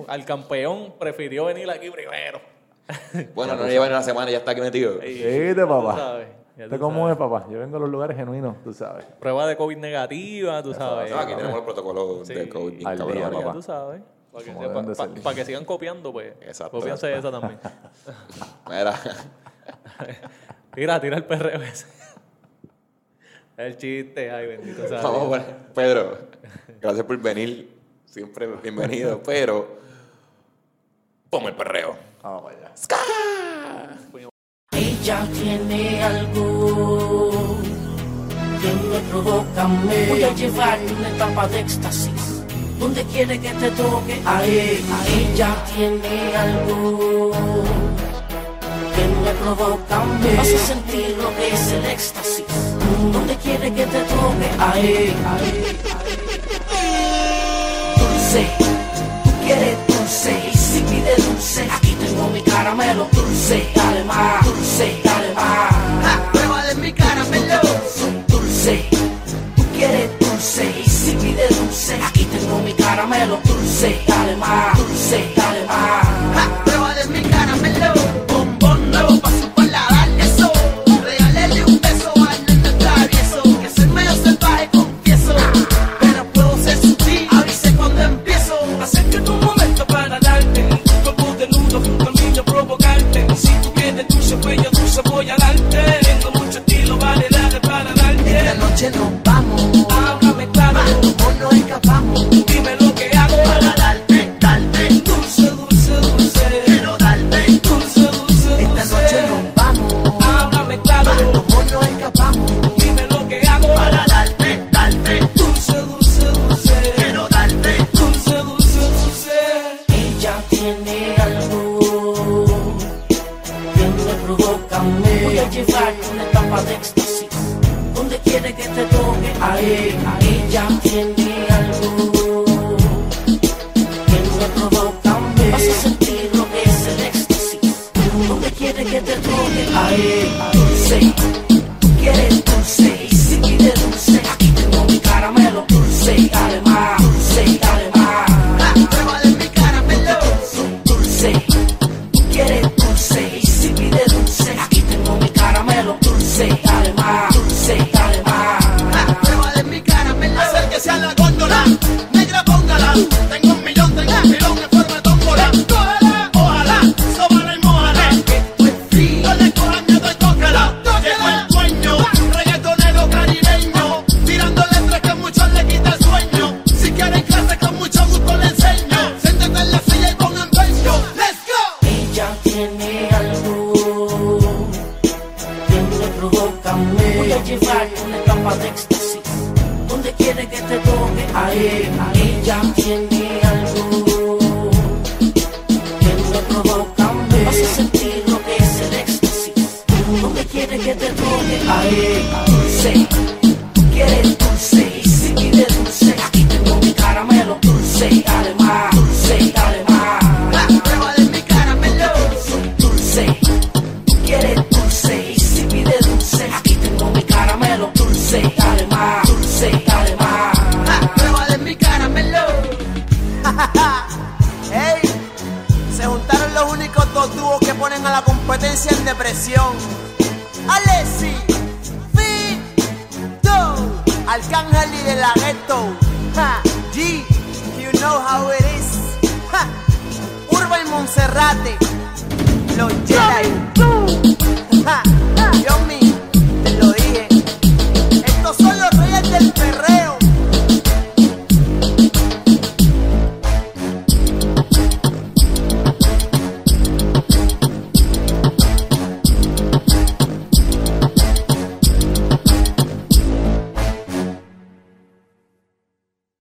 C: al campeón, prefirió venir aquí primero.
A: Bueno, no lleva ni una semana y ya está aquí metido.
B: Viste,
C: tú
B: papá.
C: sabes, ya
B: ¿Usted
C: tú
B: cómo
C: sabes.
B: es, papá? Yo vengo a los lugares genuinos, tú sabes.
C: Prueba de COVID negativa, tú sabes.
A: No, aquí tenemos el protocolo
C: Sí.
A: de COVID bien
B: Al
A: cabrón.
B: día,
C: Ya
B: papá.
C: tú sabes. Para que,
B: Como
C: sepa-
B: deben de
C: pa-
B: ser.
C: pa' que sigan copiando, pues.
A: Exacto.
C: Copianse esa también.
A: Mira,
C: Tira, tira el perreo ese. El chiste, ay, bendito sea.
A: vamos poner- Pedro, gracias por venir. Siempre bienvenido, pero ponme el perreo.
B: Vamos allá.
D: Ella tiene algo que me provoca. Me voy a llevar una etapa de éxtasis. Donde quiere que te toque, a ella. Ella tiene algo que me provoca. Me vas a sentir lo que es el éxtasis. Donde quiere que te toque, a ella. Dulce, tú quieres dulce y si pide dulce, aquí tengo mi caramelo. Dulce, dale más, dulce, dale más. Ja, pruébale mi caramelo. Dulce, tú quieres dulce y si pide dulce, aquí tengo mi caramelo. Dulce, dale más, dulce, dale más.